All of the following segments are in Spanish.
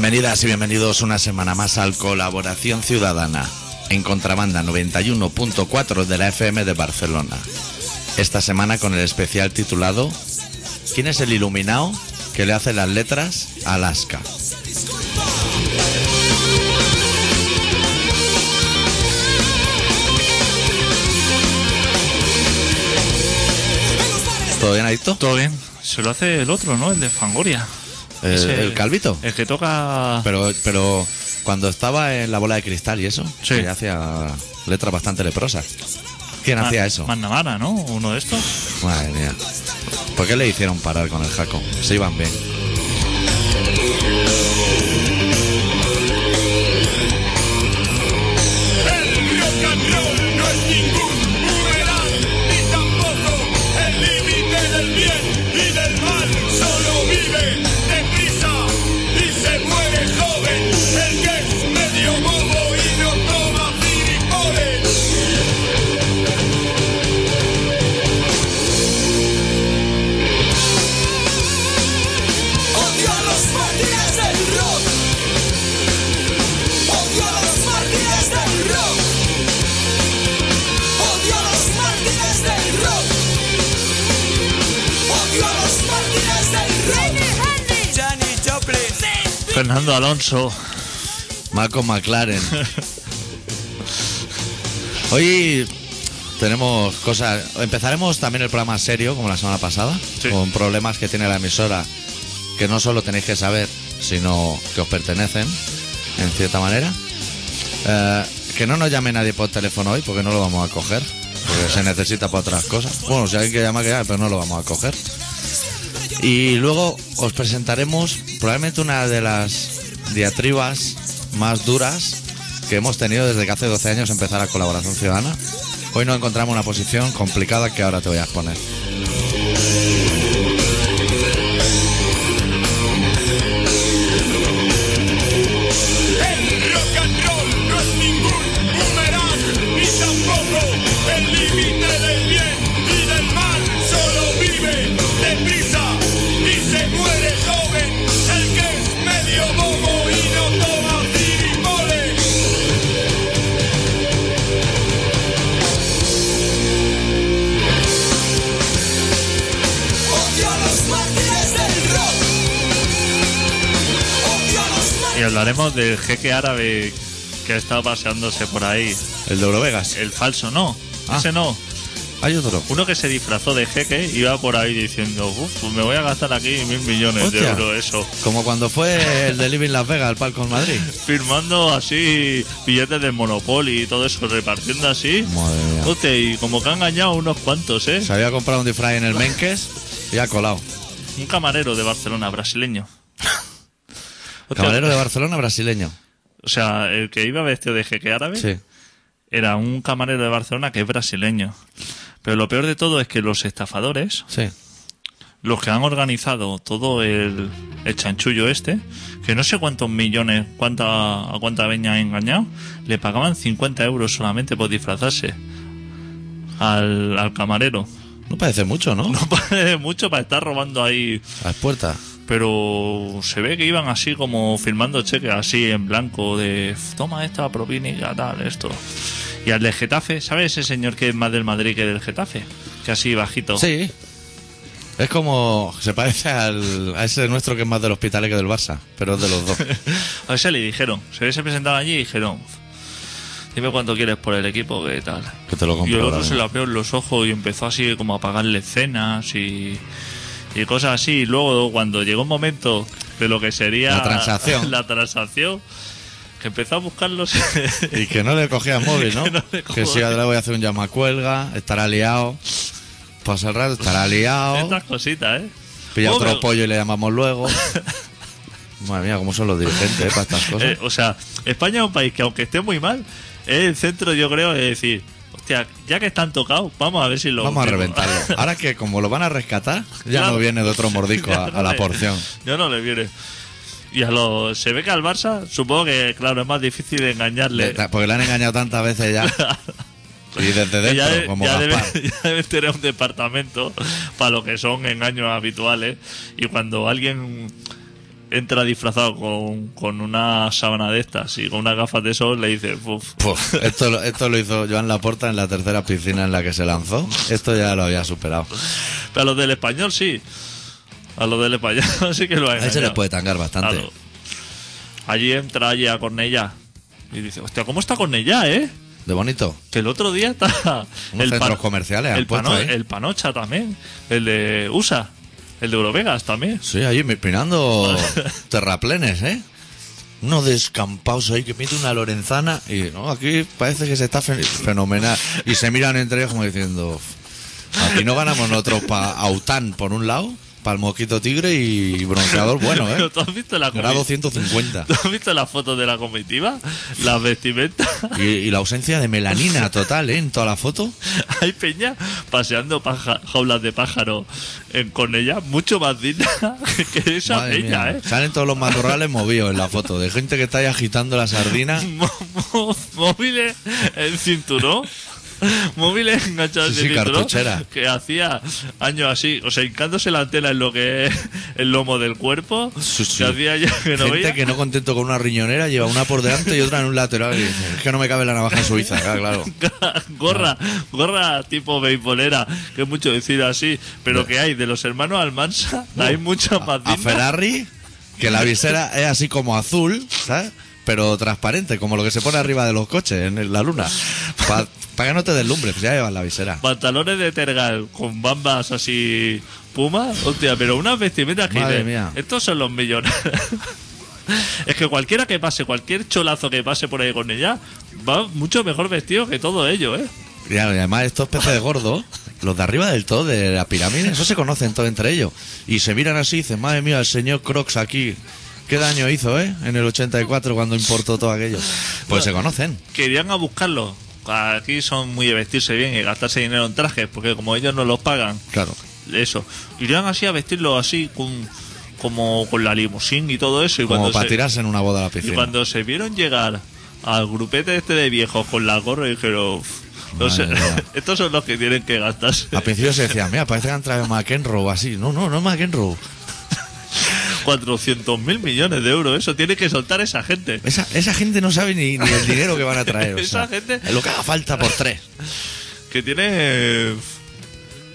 Bienvenidas y bienvenidos una semana más al Colaboración Ciudadana en Contrabanda 91.4 de la FM de Barcelona. Esta semana con el especial titulado ¿Quién es el iluminado que le hace las letras a Alaska? ¿Todo bien, Adicto? Todo bien. Se lo hace el otro, ¿no? El de Fangoria. ¿El, Ese- el calvito? El que toca. Pero, pero cuando estaba en la bola de cristal y eso, Sí. que hacía letras bastante leprosas. ¿Quién hacía eso? Mandamara, ¿no? Uno de estos. Madre mía. ¿Por qué le hicieron parar con el jaco? Se iban bien. Fernando Alonso. Malcolm McLaren. Hoy tenemos cosas. Empezaremos también el programa serio, como la semana pasada, Sí. con problemas que tiene la emisora que no solo tenéis que saber, sino que os pertenecen, en cierta manera. Eh, que no nos llame nadie por teléfono hoy, porque no lo vamos a coger, porque se necesita para otras cosas. Bueno, si alguien que llama, que llame, pero no lo vamos a coger. Y luego os presentaremos probablemente una de las diatribas más duras que hemos tenido desde que hace 12 años empezar la colaboración ciudadana. Hoy nos encontramos en una posición complicada que ahora te voy a exponer. Del jeque árabe que ha estado paseándose por ahí. El de Eurovegas. El falso, no. Ah. Ese no. Hay otro. Uno que se disfrazó de jeque y iba por ahí diciendo, pues me voy a gastar aquí mil millones de euros, eso. Como cuando fue el de Living Las Vegas, el palco en Madrid. Firmando así billetes del Monopoly y todo eso, repartiendo así. Madre mía. Hostia, y como que han engañado unos cuantos, ¿eh? Se había comprado un disfraz en el Menkes y ha colado. Un camarero de Barcelona, brasileño. Camarero de Barcelona brasileño. O sea, el que iba vestido de jeque árabe Sí. era un camarero de Barcelona que es brasileño. Pero lo peor de todo es que los estafadores, Sí. los que han organizado todo el, el chanchullo este, que no sé cuántos millones, cuánta, a cuánta veña han engañado, le pagaban 50 euros solamente por disfrazarse al, al camarero. No parece mucho, ¿no? No parece mucho para estar robando ahí A las puertas. Pero se ve que iban así como firmando cheques así en blanco de toma esta propina tal esto y al de Getafe ¿sabes ese señor que es más del Madrid que del Getafe? que así bajito Sí. Es como. Se parece al, a ese nuestro que es más del hospital que del Barça, pero es de los dos. a ese le dijeron se se presentaron allí y dijeron dime cuánto quieres por el equipo que tal Que te lo y compro. el ahora otro se la abrió en los ojos y empezó así como a pagarle cenas y y cosas así y luego cuando llegó un momento de lo que sería La transacción. la transacción que empezó a buscarlos Y que no le cogía el móvil, ¿no? Que no le que si ahora voy a hacer un llamacuelga, estará liado. Pasa el rato, estará liado. Estas cositas, ¿eh? Pilla Oh, otro pero- pollo y le llamamos luego. Madre mía, cómo son los dirigentes eh, para estas cosas. Eh, o sea, España es un país que aunque esté muy mal, es el centro, yo creo, de decir, hostia, ya que están tocados, vamos a ver si lo Vamos a hundimos". reventarlo. Ahora que como lo van a rescatar, ya Claro. no viene de otro mordisco a, la porción. Ya no le viene. Y a lo, se ve que al Barça, supongo que, claro, es más difícil de engañarle. Le- Porque le han engañado tantas veces ya. Y desde dentro, ya, de- como ya debe- ya deben tener un departamento para lo que son engaños habituales. Y cuando alguien entra disfrazado con, con una sábana de estas y con unas gafas de sol, le dice, "Uf, Puf, esto, lo- esto lo hizo Joan Laporta en la tercera piscina en la que se lanzó. Esto ya lo había superado. Pero a los del español sí. A los del español sí que lo ha A ese les puede tangar bastante. Claro. Allí entra allí a Cornellá y dice, hostia, ¿cómo está Cornellá, eh? De bonito. Que el otro día está... Unos centros pano- comerciales han el, puesto pano- ahí. el Panocha también. El de USA. El de Eurovegas también. Sí, me- mirando terraplenes, ¿eh? Unos descampados ahí que mete una lorenzana y no, aquí parece que se está fe- fenomenal. Y se miran entre ellos como diciendo, aquí no ganamos nosotros para Aután por un lado, para el mosquito tigre y bronceador bueno, ¿eh? ¿Tú has visto la Grado comi- 150. ¿Tú has visto las fotos de la comitiva? Las vestimentas. Y, y la ausencia de melanina total, ¿eh? En toda la foto. Hay peña paseando paja- jaulas de pájaro en Cornellá, mucho más digna que esa Madre peña, mía. ¿eh? Salen todos los matorrales movidos en la foto, de gente que está ahí agitando la sardina. Móviles en cinturón. Móviles enganchados Sí, sí, cartuchera. Que hacía años así, o sea, hincándose la antena en lo que es el lomo del cuerpo. Sí. Que hacía ya que no Gente veía. que no contento con una riñonera lleva una por delante y otra en un lateral. Y dice, es que no me cabe la navaja suiza, claro. claro. gorra, gorra tipo beisbolera, que es mucho decir así, pero que hay de los hermanos Almansa, hay muchas más A dignas. Ferrari, que la visera es así como azul, ¿sabes? Pero transparente, como lo que se pone arriba de los coches en la luna. Para que no te deslumbre, pues ya llevas la visera. Pantalones de tergal con bambas así puma, hostia, pero unas vestimentas que Madre mía. estos son los millones. es que cualquiera que pase, cualquier cholazo que pase por ahí con ella, va mucho mejor vestido que todo ello, ¿eh? Y además estos peces gordos, los de arriba del todo, de la pirámide, eso se conocen todos entre ellos. Y se miran así y dicen, madre mía, el señor Crocs aquí, qué daño hizo, ¿eh? En el 84 cuando importó todo aquello. Pues se conocen. Querían a buscarlo. Aquí son muy de vestirse bien y gastarse dinero en trajes, porque como ellos no los pagan, Claro. eso. Irían así a vestirlo así con como con la limusín y todo eso. Y Como cuando para se, tirarse en una boda a la y piscina. cuando se vieron llegar al grupete este de viejos con la gorra, dijeron, "Uf, no sé, estos son los que tienen que gastarse. Al principio se decía, mira, parece que han traído McEnroe así. No, no, no es McEnroe. 400 mil millones de euros, eso tiene que soltar esa gente. Esa, esa gente no sabe ni, ni el dinero que van a traer. o Esa sea, gente- Es lo que haga falta por tres. Que tiene...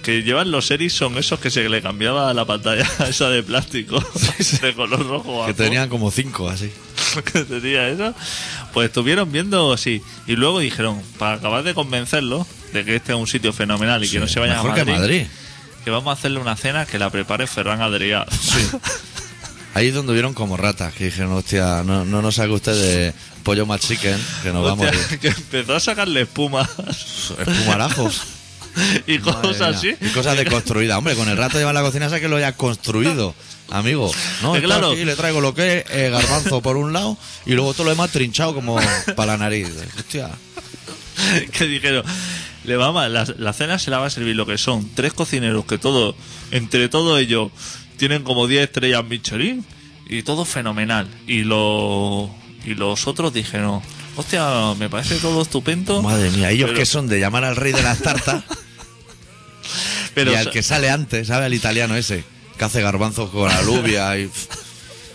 Que llevan los Ericsson esos que se le cambiaba la pantalla esa de plástico de color rojo. Que tenían como cinco así. que tenía eso, pues estuvieron viendo así. Y luego dijeron, para acabar de convencerlo de que este es un sitio fenomenal y que no se vayan a Madrid, que Madrid. que vamos a hacerle una cena que la prepare Ferran Adrià. Ahí es donde vieron como ratas, que dijeron, hostia, no, no nos saque usted de pollo más chicken, que nos vamos que empezó a sacarle espuma espumarajos. y Madre cosas mía. así. Y cosas de construida. Hombre, con el rato lleva la cocina, sabe que lo haya construido, amigo. No, esto claro. aquí le traigo lo que es eh, garbanzo por un lado y luego todo lo demás trinchado como para la nariz. Hostia. que dijeron, le vamos, la, la cena se la va a servir lo que son tres cocineros que todo, entre todo ellos, tienen como 10 estrellas Michelin y todo fenomenal. Y, lo, y los otros dijeron, hostia, me parece todo estupendo. Madre mía, ellos pero- que son de llamar al rey de las tartas pero y al que sale antes, ¿sabe? El italiano ese, que hace garbanzos con alubia y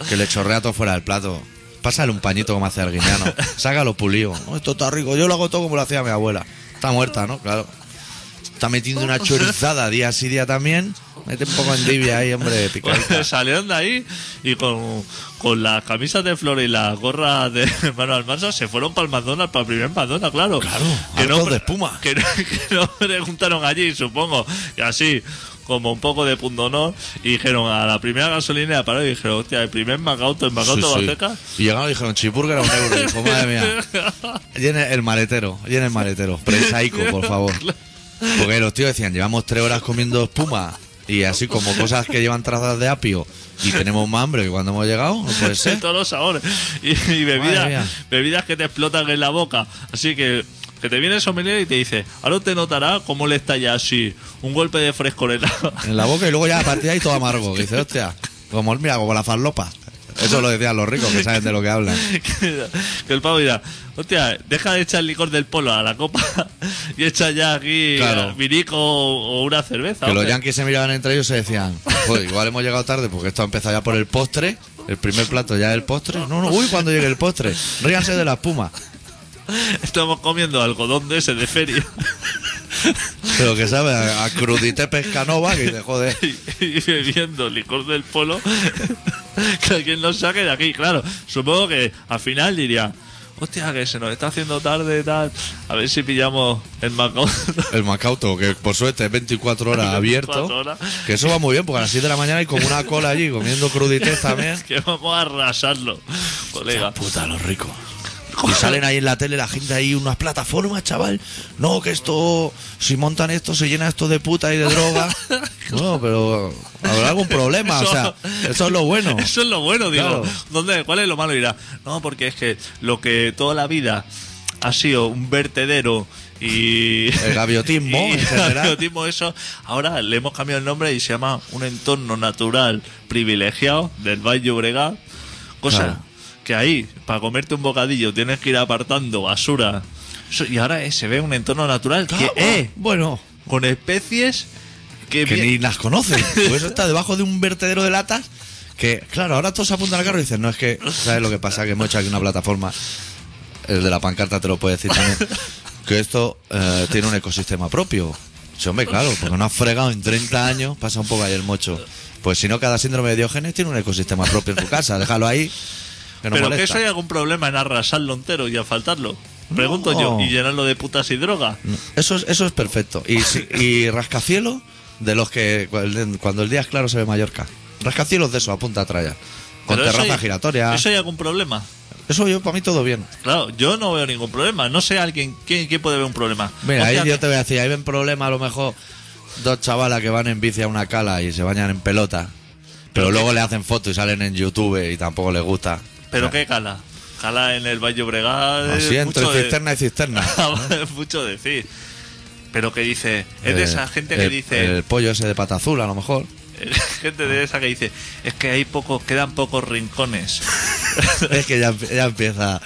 que le chorrea todo fuera del plato. Pásale un pañito como hace Arguiñano. Sácalo pulido. No, esto está rico. Yo lo hago todo como lo hacía mi abuela. Está muerta, ¿no? Claro. Está metiendo una chorizada día sí día también. Mete un poco en tibia ahí, hombre, picadita. Pues salieron de ahí y con, con las camisas de flores y las gorras de hermano Almanza se fueron para el McDonald's, para el primer McDonald's, claro. Claro, hartos de espuma. Que no, que no preguntaron allí, supongo, que así, como un poco de punto honor, y dijeron a la primera gasolina paró y dijeron, hostia, el primer Macauto, el Macauto Sí, sí. Y llegaron y dijeron, chipurga era un euro. Y dijo, madre mía. Llene el maletero, llene el maletero. Presaico, por favor. Porque los tíos decían, llevamos tres horas comiendo espuma y así como cosas que llevan trazas de apio y tenemos más hambre que cuando hemos llegado, no puede ser. todos los sabores. Y, bebidas, bebidas que te explotan en la boca. Así que, que te viene el sommelier y te dice, ahora te notará cómo le estalla así un golpe de fresco en la, En la boca y luego ya a partir de ahí todo amargo. Que dice, hostia, como, mira, como la farlopa. Eso lo decían los ricos que saben de lo que hablan. que el pavo dirá, hostia, deja de echar licor del polo a la copa y echa ya aquí Claro. vinico o una cerveza. Que los hombre". yankees se miraban entre ellos y se decían, joder, igual hemos llegado tarde porque esto ha empezado ya por el postre. El primer plato ya es el postre. No, no, uy, cuando llegue el postre. Ríanse de la espuma. Estamos comiendo algodón de ese de feria Pero que sabe a, a crudité pescanova que dice, joder. y, y bebiendo licor del polo. que alguien nos saque de aquí. Claro, supongo que al final diría, hostia, que se nos está haciendo tarde tal. A ver si pillamos el Macao. El Macauto, que por suerte es 24 horas abierto. 24 horas. Que eso va muy bien, porque a las 7 de la mañana hay como una cola allí comiendo crudités también. que vamos a arrasarlo, colega. Puta, los ricos. Y salen ahí en la tele la gente ahí, unas plataformas, chaval. No, que esto, si montan esto, se llena esto de puta y de droga. No, pero habrá algún problema, o sea, eso es lo bueno. Eso es lo bueno, digo. Claro. ¿Dónde, ¿Cuál es lo malo? Dirá, no, porque es que lo que toda la vida ha sido un vertedero y. El gaviotismo, y en general. gaviotismo, eso. Ahora le hemos cambiado el nombre y se llama un entorno natural privilegiado del Valle Llobregat. Cosa Claro. Que ahí, para comerte un bocadillo, tienes que ir apartando basura. Y ahora eh, se ve un entorno natural que, Ah, eh, bueno, con especies que, que ni las conocen. Pues eso está debajo de un vertedero de latas. Que, claro, ahora todos se apuntan al carro y dicen, no, es que, ¿sabes lo que pasa? Que hemos hecho aquí una plataforma. El de la pancarta te lo puede decir también. Que esto eh, tiene un ecosistema propio. Sí, hombre, claro, porque no has fregado en 30 años, pasa un poco ahí el mocho. Pues si no, cada síndrome de Diógenes tiene un ecosistema propio en su casa. Déjalo ahí. Que Pero que eso hay algún problema en arrasarlo entero y asfaltarlo. Pregunto No. yo, y llenarlo de putas y droga. Eso es, eso es perfecto. Y, y rascacielos de los que cuando el día es claro se ve Mallorca. Rascacielos de eso, a punta traya. Con Pero terraza hay- giratoria. ¿Eso hay algún problema? Eso yo, para mí todo bien. Claro, yo no veo ningún problema. No sé alguien, ¿quién, quién puede ver un problema? Mira, ahí yo te voy a decir, ahí ven problema a lo mejor dos chavalas que van en bici a una cala y se bañan en pelota. Pero, Pero luego le hacen fotos y salen en YouTube y tampoco les gusta. ¿Pero qué cala? Cala en el Valle Obregat. Así entre mucho de- cisterna y cisterna. es mucho decir. Pero que dice, es de Eh, esa gente que dice, El pollo ese de pata azul, a lo mejor. gente de esa que dice, es que hay pocos, quedan pocos rincones. es que ya, ya empieza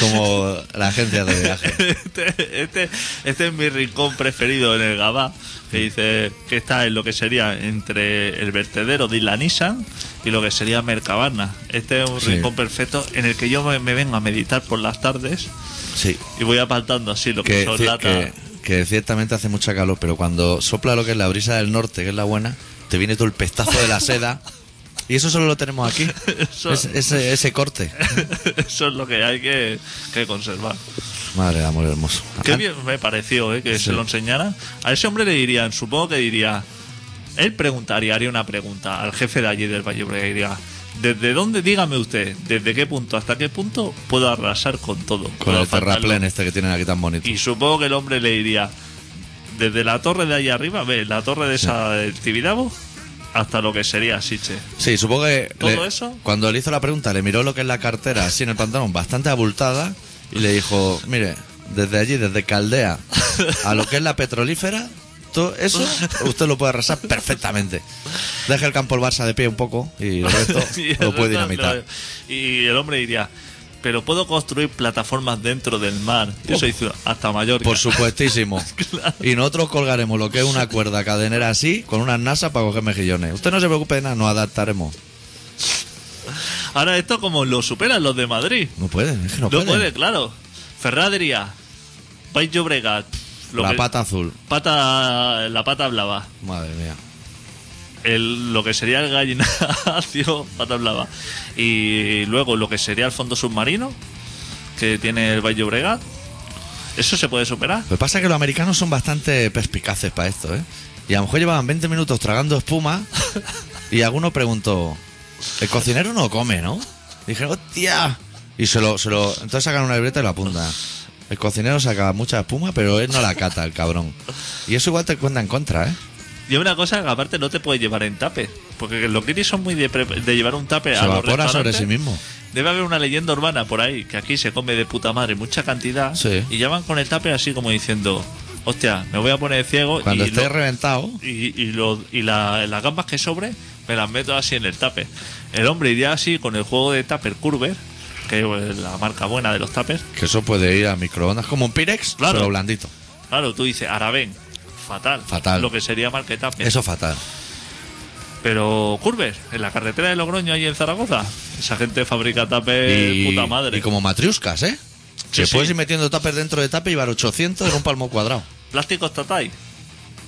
como la agencia de viaje. Este, este, este es mi rincón preferido en el Gabá, que dice que está en lo que sería entre el vertedero de la Nissan y lo que sería Mercabarna. Este es un Sí. rincón perfecto en el que yo me, me vengo a meditar por las tardes Sí. y voy apartando así lo que, que, son latas. que, que ciertamente hace mucha calor, pero cuando sopla lo que es la brisa del norte, que es la buena, te viene todo el pestazo de la seda. Y eso solo lo tenemos aquí. Eso- Es- ese, ese corte. Eso es lo que hay que, que conservar. Madre de amor hermoso. Qué bien me pareció eh, que Sí. se lo enseñara. A ese hombre le dirían, supongo que diría, él preguntaría, haría una pregunta al jefe de allí del Valle Obregat y diría, ¿desde dónde, dígame usted, desde qué punto hasta qué punto puedo arrasar con todo? Con el terraplén este que tienen aquí tan bonito. Y supongo que el hombre le diría, desde la torre de allá arriba, ve, la torre de esa del Tibidabo, hasta lo que sería Siche. Sí, supongo que ¿Todo le- eso? cuando le hizo la pregunta, le miró lo que es la cartera así en el pantalón, bastante abultada, y le dijo, mire, desde allí, desde Caldea a lo que es la petrolífera, todo eso usted lo puede arrasar perfectamente. Deja el campo el Barça de pie un poco y el resto Y el lo puede resto dinamitar. lo- Y el hombre diría, pero puedo construir plataformas dentro del mar. Eso hizo hasta Mallorca. Por supuestísimo. Y nosotros colgaremos lo que es una cuerda cadenera así, con unas nasas para coger mejillones. Usted no se preocupe de nada, nos adaptaremos. Ahora esto como lo superan los de Madrid. No pueden, es que no, No, pueden. puede, claro. Ferradería, País Llobregat, lo la que- pata azul. pata, la pata blava. Madre mía. El, lo que sería el gallinacio, pata blava. Y luego lo que sería el fondo submarino, que tiene el Valle Obregat. ¿Eso se puede superar? Lo que pasa es que los americanos son bastante perspicaces para esto, ¿eh? Y a lo mejor llevaban 20 minutos tragando espuma y alguno preguntó, el cocinero no come, ¿no? Y dije, hostia. Y se lo, se lo, entonces sacan una libreta y lo apuntan. El cocinero saca mucha espuma, pero él no la cata, el cabrón. Y eso igual te cuenta en contra, ¿eh? Y una cosa que aparte no te puede llevar en tape. Porque los guiris son muy de, pre- de llevar un tape Se a los evapora sobre restaurantes. sí mismo. Debe haber una leyenda urbana por ahí, que aquí se come de puta madre mucha cantidad. Sí. Y ya van con el tape así como diciendo, hostia, me voy a poner ciego Cuando y, esté lo- reventado, y, y, lo- y la- las gambas que sobre me las meto así en el tupper. El hombre iría así con el juego de tupper Curver, que es la marca buena de los tuppers. que eso puede ir a microondas como un Pirex, Claro. pero blandito. Claro, tú dices, Arabén, fatal. Fatal. Lo que sería tupper. Eso fatal. Pero Curver, en la carretera de Logroño, ahí en Zaragoza, esa gente fabrica tupper Y, puta madre. y como matriuscas, ¿eh? Sí, que sí. puedes ir metiendo tupper dentro de tupper y llevar 800 en un palmo cuadrado. Plásticos Tatay,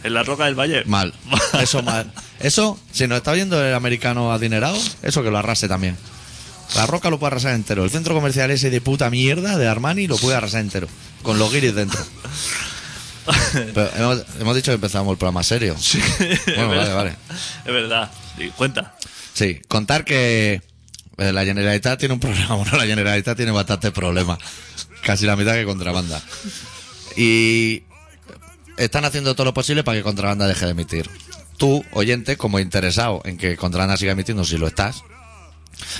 en la roca del Valle. Mal. Eso mal. Eso, si nos está viendo el americano adinerado, eso que lo arrase también. La roca lo puede arrasar entero. El centro comercial ese de puta mierda de Armani lo puede arrasar entero. Con los guiris dentro. Pero hemos, hemos dicho que empezamos el programa serio. Bueno, vale, vale. Es verdad. Sí, cuenta. Sí, contar que eh, la Generalitat tiene un problema. Bueno, la Generalitat tiene bastantes problemas. Casi la mitad que contrabanda. Y están haciendo todo lo posible para que contrabanda deje de emitir. Tú, oyente, como interesado en que contrabanda siga emitiendo, si lo estás,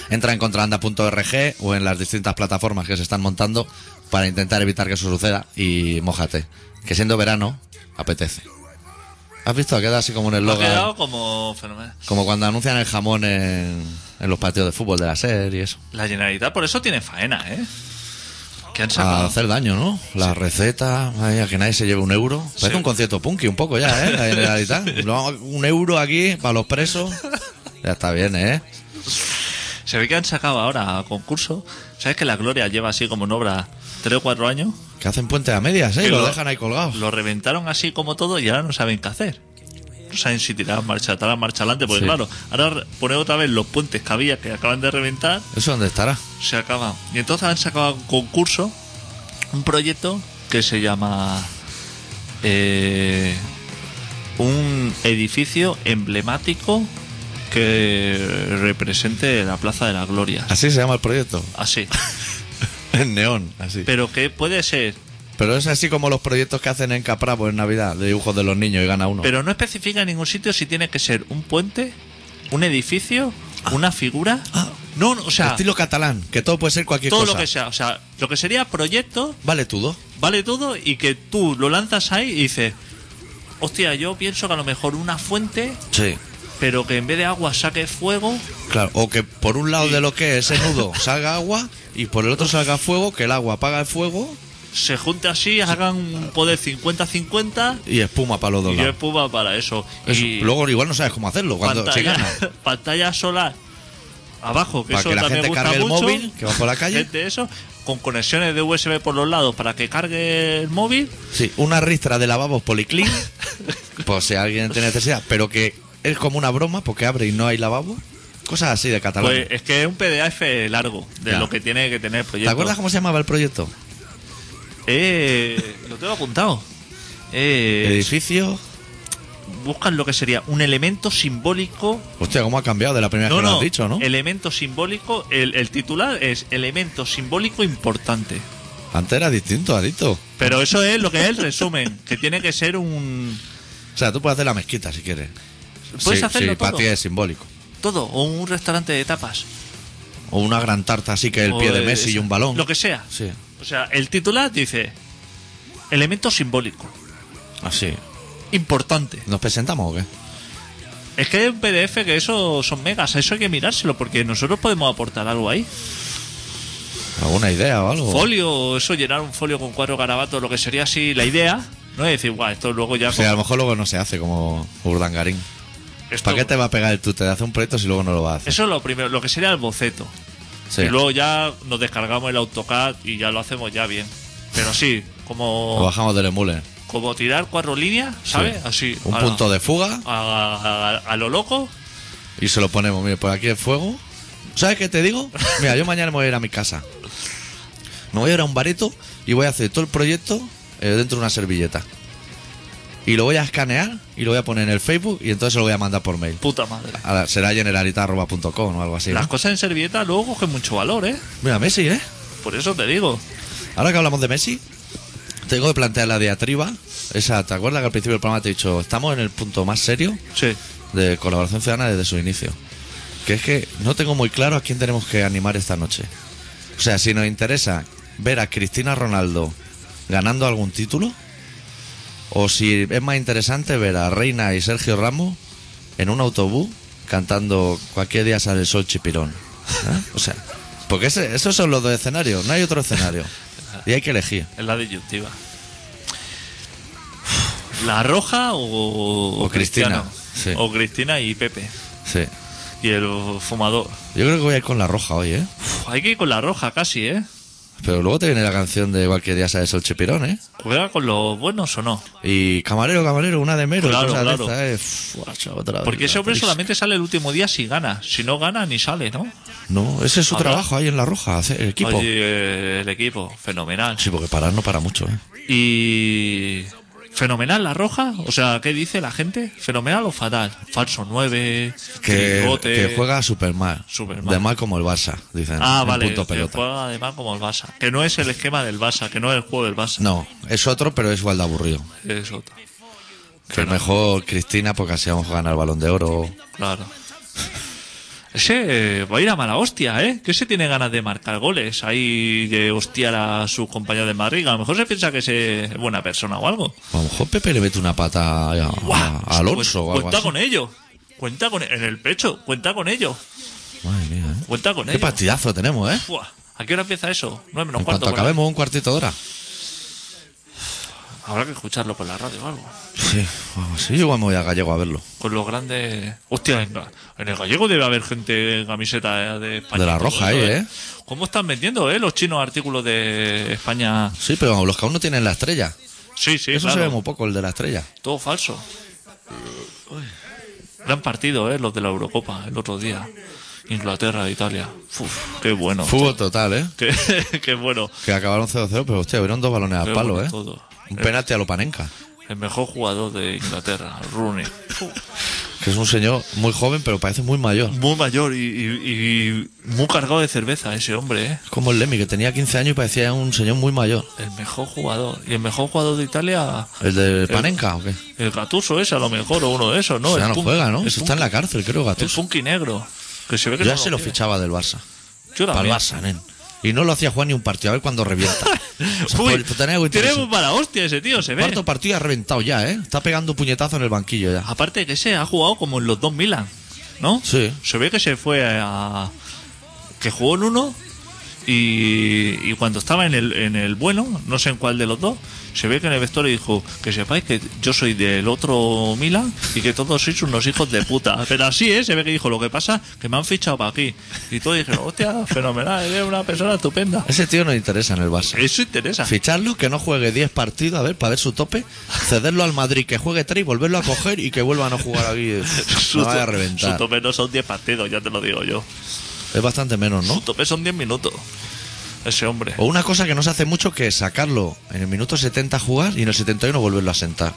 entra en contrabanda.org o en las distintas plataformas que se están montando para intentar evitar que eso suceda y mójate. Que siendo verano, apetece. ¿Has visto? Queda así como un Ha eslogan. quedado como fenomenal. Como cuando anuncian el jamón en, en los partidos de fútbol de la SER y eso. La Generalitat por eso tiene faena, ¿eh? Que han A sacado. hacer daño, ¿no? La receta, ay, a que nadie se lleve un euro. Parece Sí. un concierto punky un poco ya, ¿eh? La Generalitat. Lo- Un euro aquí para los presos. Ya está bien, ¿eh? Se ve que han sacado ahora a concurso. ¿Sabes que la Gloria lleva así como en obra tres o cuatro años? Que hacen puente a medias, ¿eh? Y lo, lo- dejan ahí colgados. Lo reventaron así como todo y ahora no saben qué hacer. No saben si tirar marcha atrás, marcha adelante, porque Sí. claro, ahora poner otra vez los puentes que había que acaban de reventar, ¿Eso dónde estará? se acaban. Y entonces han sacado a concurso un proyecto que se llama eh, un edificio emblemático que represente la Plaza de la Gloria. Así se llama el proyecto. Así. En neón, así. Pero que puede ser Pero es así como los proyectos que hacen en Caprapo en Navidad, de dibujos de los niños y gana uno. Pero no especifica en ningún sitio si tiene que ser un puente, un edificio, una figura. no, no, o sea, Estilo catalán, que todo puede ser cualquier todo cosa. lo que sea. O sea, lo que sería proyecto, Vale todo. vale todo y que tú lo lanzas ahí y dices, hostia, yo pienso que a lo mejor una fuente, Sí. pero que en vez de agua saque fuego. Claro, o que por un lado de lo que es ese nudo salga agua y por el otro salga fuego, que el agua apaga el fuego Se junte así, hagan un poder 50-50 y espuma para los dos y lados. espuma para eso. Eso. Y Luego igual no sabes cómo hacerlo cuando se pantalla, gana. pantalla solar abajo, que Para eso que la también gente gusta cargue el móvil, que va por la calle. Gente, eso, con conexiones de USB por los lados para que cargue el móvil. Sí, una ristra de lavabos policlín, por si alguien tiene necesidad, pero que es como una broma porque abre y no hay lavabo. Cosas así de catalán. Pues es que es un PDF largo de Ya. lo que tiene que tener el ¿Te proyecto. acuerdas cómo se llamaba el proyecto? Eh, lo tengo apuntado. Eh, Edificio. buscan lo que sería un elemento simbólico. Hostia, cómo ha cambiado de la primera No, vez que lo has dicho, ¿no? elemento simbólico. El, el titular es elemento simbólico importante. Antes era distinto, adicto. Pero eso es lo que es el resumen, que tiene que ser un O sea, tú puedes hacer la mezquita si quieres. Puedes sí, hacerlo sí, para todo. ti es simbólico. Todo o un restaurante de tapas. O una gran tarta así que el o pie de Messi y un balón. Lo que sea. Sí, O sea, el titular dice elemento simbólico así. importante. ¿Nos presentamos o qué? Es que es un PDF que eso son megas, eso hay que mirárselo porque nosotros podemos aportar algo ahí. ¿Alguna idea o algo? Folio, eso llenar un folio con cuatro garabatos, lo que sería así la idea, no es decir, guau, esto luego ya O sea, a lo mejor luego no se hace como Urdangarín. Esto- ¿Para qué te va a pegar el tute de hacer un proyecto si luego no lo va a hacer? Eso es lo primero, lo que sería el boceto. Sí. Y luego ya nos descargamos el AutoCAD y ya lo hacemos ya bien. Pero sí, Lo como, bajamos del emule. como tirar cuatro líneas, ¿sabes? Sí. Así. Un a- punto de fuga a, a- a lo loco. y se lo ponemos. Mire, por aquí el fuego. ¿Sabes qué te digo? Mira, yo mañana me voy a ir a mi casa. Me voy a ir a un bareto y voy a hacer todo el proyecto eh, dentro de una servilleta. Y lo voy a escanear y lo voy a poner en el Facebook y entonces se lo voy a mandar por mail. Puta madre. A la- será generalita.com o algo así. Las cosas en servilleta luego cogen mucho valor, ¿eh? Mira, Messi, ¿eh? Por eso te digo. Ahora que hablamos de Messi, tengo que plantear la diatriba. Esa, ¿te acuerdas que al principio del programa te he dicho, estamos en el punto más serio Sí. de colaboración ciudadana desde su inicio? Que es que no tengo muy claro a quién tenemos que animar esta noche. O sea, si nos interesa ver a Cristina Ronaldo ganando algún título, O si es más interesante ver a Reina y Sergio Ramos en un autobús cantando cualquier día sale el sol chipirón. ¿Eh? O sea, porque ese- esos son los dos escenarios, no hay otro escenario. Y hay que elegir. Es la disyuntiva. ¿La Roja o, O Cristina, sí. O Cristina y Pepe. Sí. Y el fumador. Yo creo que voy a ir con la roja hoy, ¿eh? Uf, hay que ir con la Roja casi, ¿eh? Pero luego te viene la canción de cualquier día sale el chipirón, ¿eh? ¿Juega con los buenos o no? Y camarero, camarero, una de mero, Claro, cosas de estas, ¿eh? Uf, otra Porque ese hombre solamente sale el último día si gana. Si no gana, ni sale, ¿no? No, ese es su Habrá- trabajo ahí en la roja, hacer el equipo. Oye, el equipo, fenomenal. Sí, porque parar no para mucho, ¿eh? Y. Fenomenal la roja, o sea, ¿qué dice la gente? ¿Fenomenal o fatal? Falso 9, Que, trigote. que juega super mal. Mal. De mal como el Barça, dicen. Ah, vale, punto que pelota. juega además como el Barça. Que no es el esquema del Barça, que no es el juego del Barça. No, es otro, pero es igual de aburrido. Es otro. Que mejor Cristina, porque así vamos a ganar el balón de oro. Claro. Ese eh, va a ir a mala hostia, ¿eh? Que ese tiene ganas de marcar goles ahí, de hostiar a su compañero de Madrid. A lo mejor se piensa que es buena persona o algo. A lo mejor Pepe le mete una pata a, a Alonso o algo Cuenta así. con ello. Cuenta con en el pecho. Cuenta con ello. Madre mía, ¿eh? Cuenta con Qué ello. partidazo tenemos, ¿eh? ¿A qué hora empieza eso? Nueve menos En cuarto. ahí. acabemos un cuartito de hora. Habrá que escucharlo por la radio o algo. Sí, vamos, sí, igual me voy a Gallego a verlo. Con los grandes. Hostia, en, en el gallego debe haber gente en camiseta de España. De la roja ahí, eso, ¿eh? ¿Cómo están vendiendo, eh? Los chinos artículos de España. Sí, pero los que aún no tienen la estrella. Sí, sí, Eso claro. se ve muy poco, el de la estrella. Todo falso. Gran partido, ¿eh? Los de la Eurocopa el otro día. Inglaterra, Italia. Uf, qué bueno. Fútbol total, ¿eh? Qué, qué bueno. Que acabaron 0-0, pero hostia, hubieron dos balones al Qué palo, bueno ¿eh? todo. Un penalti a lo Panenka. El mejor jugador de Inglaterra, Rooney. Que es un señor muy joven, pero parece muy mayor. Muy mayor y, y- y muy cargado de cerveza ese hombre, ¿eh? Es como el Lemmy, que tenía 15 años y parecía un señor muy mayor. El mejor jugador. Y el mejor jugador de Italia, ¿El de Panenka o qué? el Gatuso ese, a lo mejor, o uno de esos, ¿no? O sea, el no punk- juega, ¿no? el Eso está en la cárcel, creo, El Gattuso. funky negro. Que se ve que Yo no ya se lo fichaba del Barça. Yo Para el también. Barça, nen. Y no lo hacía jugar ni un partido, a ver cuándo revienta. O sea, Uy, por- tiene interesante. muy mala hostia ese tío, se ve. Cuarto partido ha reventado ya, ¿eh? Está pegando puñetazo en el banquillo ya. Aparte que se ha jugado como en los dos Milan, ¿no? Sí. Se ve que se fue a... que jugó en uno y, y cuando estaba en el, en el bueno, no sé en cuál de los dos, se ve que en el vestuario dijo que sepáis que yo soy del otro Milan y que todos sois unos hijos de puta. Pero así es, se ve que dijo, lo que pasa que me han fichado para aquí. Y todos dijeron, hostia, fenomenal, eres una persona estupenda. Ese tío no interesa en el Barça. Eso interesa. Ficharlo, que no juegue 10 partidos, a ver, para ver su tope. Cederlo al Madrid, que juegue 3 y volverlo a coger y que vuelva a no jugar aquí. Su, No vaya a to- su reventar. tope no son 10 partidos, ya te lo digo yo. Es bastante menos, Su ¿no? tope son 10 minutos. Ese hombre. O una cosa que no se hace mucho que es sacarlo en el minuto 70 a jugar y en el 71 volverlo a sentar.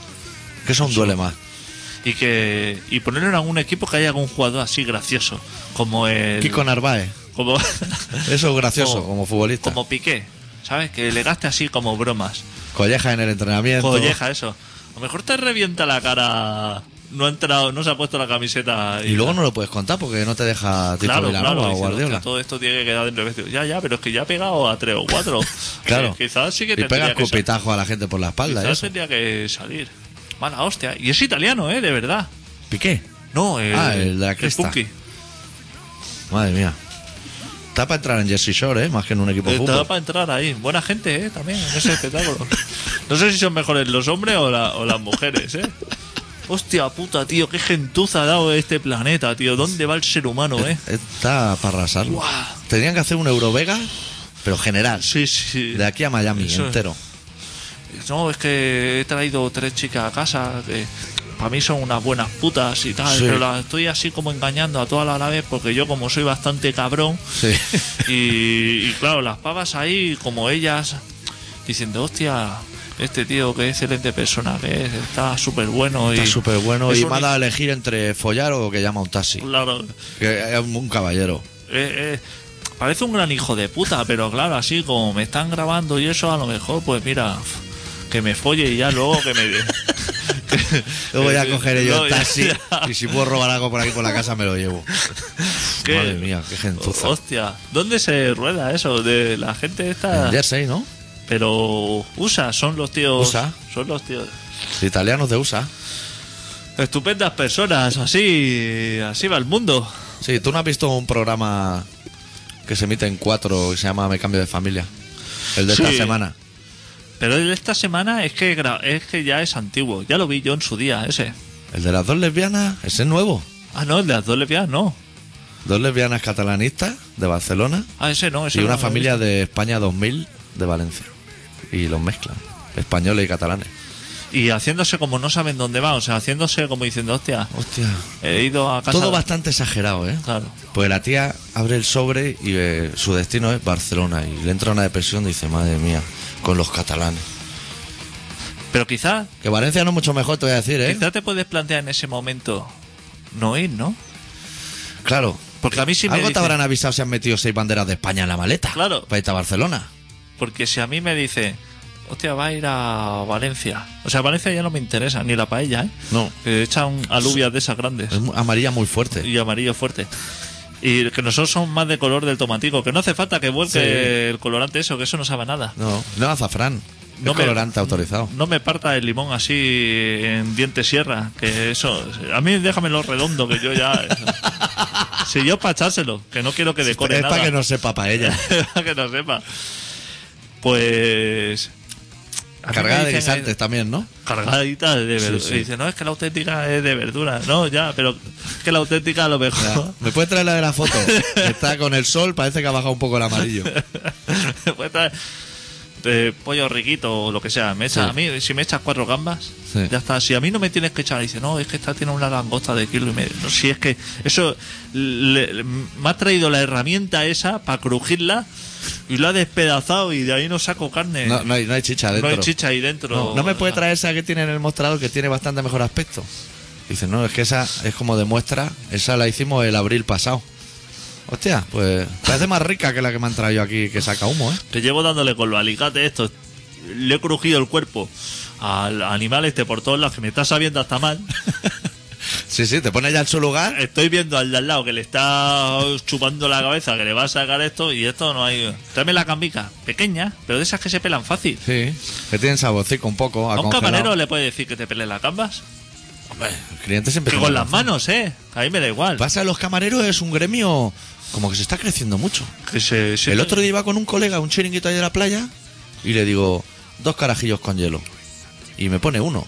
Que eso aún duele más. y que y ponerlo en algún equipo que haya algún jugador así gracioso como el Kiko Narváez. como Eso es gracioso Como- como futbolista. como Piqué sabes que le gaste así como bromas Colleja en el entrenamiento. colleja eso a lo mejor te revienta la cara no ha entrado no se ha puesto la camiseta Y luego no lo puedes contar porque no te deja tipo claro, claro, o Guardiola. "Hostia, todo esto tiene que quedar dentro vestido. Ya, ya, pero es que ya ha pegado a tres o cuatro. Claro. Que quizás sí que y pega escupitajo a la gente por la espalda. quizás Eso. tendría que salir. Mala hostia. Y es italiano, ¿eh? De verdad. ¿Piqué? No, el, Ah, el de la cresta. Punky. Madre mía. Está para entrar en Jersey Shore, ¿eh? Más que en un equipo de fútbol. para entrar ahí. Buena gente, ¿eh? También en ese espectáculo. No sé si son mejores los hombres o, la- o las mujeres, ¿eh? Hostia puta, tío. Qué gentuza ha dado este planeta, tío. ¿Dónde va el ser humano, eh? Está para arrasarlo. Guau. Tenían que hacer un Eurovega, pero general. Sí, sí. De aquí a Miami, Eso es. entero. No, es que he traído tres chicas a casa que para mí son unas buenas putas y tal, Sí. pero las estoy así como engañando a todas a la vez porque yo como soy bastante cabrón Sí. y, y claro, las pavas ahí como ellas diciendo, hostia, este tío que excelente persona que es, está súper bueno y Está súper bueno. es Y dado a elegir entre follar o que llama un taxi. Claro, Que es un caballero. eh, eh, parece un gran hijo de puta, pero claro, así como me están grabando y eso, a lo mejor, pues mira, que me folle y ya luego que me... Luego voy a Eh, coger yo el ya- taxi ya. y si puedo robar algo por aquí por la casa me lo llevo. ¿Qué? Madre mía, qué gentuza. Hostia, ¿dónde se rueda eso? De la gente esta. En Jersey, ¿no? Pero USA son los tíos. USA. Son los tíos. Italianos de USA. Estupendas personas, así, así va el mundo. Sí, tú no has visto un programa que se emite en cuatro que se llama Me Cambio de Familia. El de Sí. esta semana. Pero el de esta semana es que, es que ya es antiguo. Ya lo vi yo en su día, ese. El de las dos lesbianas, ese es nuevo. Ah, no, el de las dos lesbianas, no. Dos lesbianas catalanistas de Barcelona Ah, ese no, ese y no una familia de España 2000 de Valencia. Y los mezclan, españoles y catalanes. Y haciéndose como no saben dónde va, o sea, haciéndose como diciendo, hostia, Hostia. he ido a casa. Todo bastante exagerado, ¿eh? Claro. Pues la tía abre el sobre y eh, su destino es Barcelona y le entra una depresión y dice, madre mía, con los catalanes. Pero quizá, Que Valencia no es mucho mejor, te voy a decir, ¿eh? quizá te puedes plantear en ese momento no ir, ¿no? Claro. Porque a mí sí me Algo te habrán avisado si han metido seis banderas de España en la maleta. Claro. Para irte a Barcelona. Porque si a mí me dice, hostia, va a ir a Valencia. O sea, Valencia ya no me interesa, ni la paella, ¿eh? No. Que echan alubias de esas grandes. Es amarilla muy fuerte. Y amarillo fuerte. Y que nosotros somos más de color del tomatico. Que no hace falta que vuelque Sí. el colorante eso, que eso no sabe nada. No, no azafrán. No es me- colorante autorizado. No me parta el limón así en diente sierra. Que eso. A mí déjamelo redondo, que yo ya. si yo para echárselo, que no quiero que decore es nada. para que no sepa para ella. Para que no sepa. Pues. Cargada me de guisantes también, ¿no? Cargadita de verduras. sí. Dice, no, es que la auténtica es de verdura. No, ya, pero es que la auténtica a lo Ya. mejor. ¿Me puedes traer la de la foto? Está con el sol, parece que ha bajado un poco el amarillo. Puede traer, eh, pollo riquito o lo que sea. Me echa, Sí. A mí, si me echas cuatro gambas, Sí. ya está. Si a mí no me tienes que echar, dice, no, es que esta tiene una langosta de kilo y medio. No, si es que eso le- le- me ha traído la herramienta esa para crujirla y la ha despedazado y de ahí no saco carne. No, no hay, no hay chicha No dentro. hay chicha ahí dentro. No, no me puede traer esa que tiene en el mostrador que tiene bastante mejor aspecto. Dice, no, es que esa es como de muestra. Esa la hicimos el abril pasado. Hostia, pues parece más rica que la que me han traído aquí que saca humo, ¿eh? Que llevo dándole con los alicates estos. Le he crujido el cuerpo al animal este por todos lados que me está sabiendo hasta mal. Sí, sí, te pone ya en su lugar. Estoy viendo al de al lado que le está chupando la cabeza, que le va a sacar esto y esto no hay. Tráeme la cambica, pequeña, pero de esas que se pelan fácil. Sí, que tienen saborcico un poco. A un camarero le puede decir que te pele las gambas. Hombre, el cliente siempre Que con las manos, ¿eh? A mí me da igual. Pasa, los camareros es un gremio como que se está creciendo mucho. Que se, se- El otro día iba con un colega a un chiringuito ahí de la playa y le digo, dos carajillos con hielo. Y me pone uno.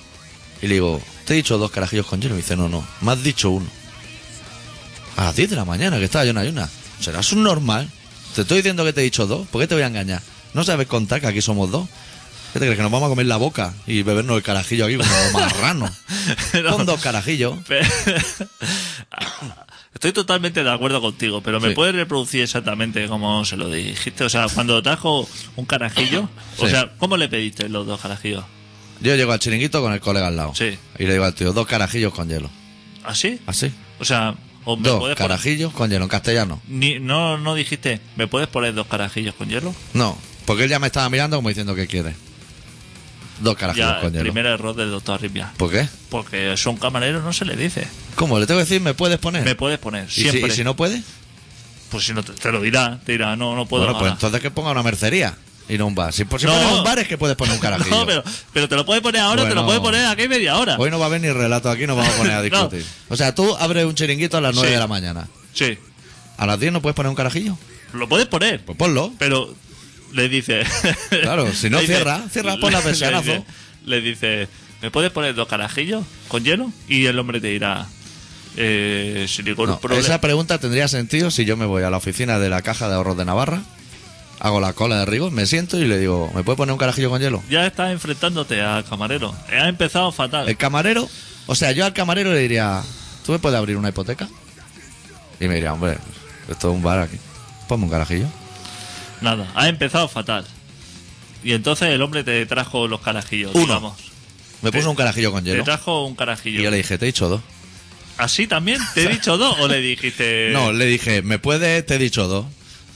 Y le digo, te he dicho dos carajillos con hielo. Y me dice, no, no, me has dicho uno. A las 10 de la mañana, que estaba yo en ayuna. Serás un normal. Te estoy diciendo que te he dicho dos. ¿Por qué te voy a engañar? No sabes contar que aquí somos dos. ¿Qué te crees? Que nos vamos a comer la boca y bebernos el carajillo aquí como marrano. No. Con dos carajillos. Estoy totalmente de acuerdo contigo, pero ¿me Sí. puedes reproducir exactamente como se lo dijiste? O sea, cuando trajo un carajillo, o sea, ¿cómo le pediste los dos carajillos? Yo llego al chiringuito con el colega al lado. Sí. Y le digo al tío, dos carajillos con hielo. ¿Así? Así. O sea, o me Dos puedes poner- carajillos con hielo en castellano. Ni, no, no dijiste, ¿me puedes poner dos carajillos con hielo? No, porque él ya me estaba mirando como diciendo que quiere. Dos carajillos Ya, con el hielo. primer error del doctor Arritmia. ¿Por qué? Porque son camareros, no se le dice. ¿Cómo? ¿Le tengo que decir, me puedes poner? Me puedes poner, ¿Y si, siempre. y si no puede? Pues si no te, te lo dirá, te dirá, no, no puedo. bueno, pues ahora. entonces que ponga una mercería y no un bar. Si, pues, si No. pones un bar es que puedes poner un carajillo. No, pero, pero te lo puedes poner ahora, te lo puedes poner aquí media hora. Hoy no va a haber ni relato aquí, nos vamos a poner a No. discutir. O sea, tú abres un chiringuito a las 9 Sí. de la mañana. Sí, ¿A las 10 no puedes poner un carajillo? lo puedes poner. Pues ponlo. Pero le dice. Claro, si no le dice- cierra, cierra por la le persianazo. dice- Le dice, ¿me puedes poner dos carajillos con hielo? Y el hombre te dirá, eh, sin ningún No, problema. esa pregunta tendría sentido si yo me voy a la oficina de la Caja de Ahorros de Navarra, hago la cola de rigor, me siento y le digo, ¿me puede poner un carajillo con hielo? Ya estás enfrentándote al camarero. Ha empezado fatal. El camarero, o sea, yo al camarero le diría, ¿tú me puedes abrir una hipoteca? Y me diría, hombre, esto es un bar aquí, ponme un carajillo. Nada, ha empezado fatal. Y entonces el hombre te trajo los carajillos. Uno. digamos. Me puso Te- un carajillo con Te hielo. trajo un Y carajillo. yo le dije, te he dicho dos. ¿Así también? ¿Te he dicho dos o le dijiste.? No, le dije, ¿me puedes? Te he dicho dos.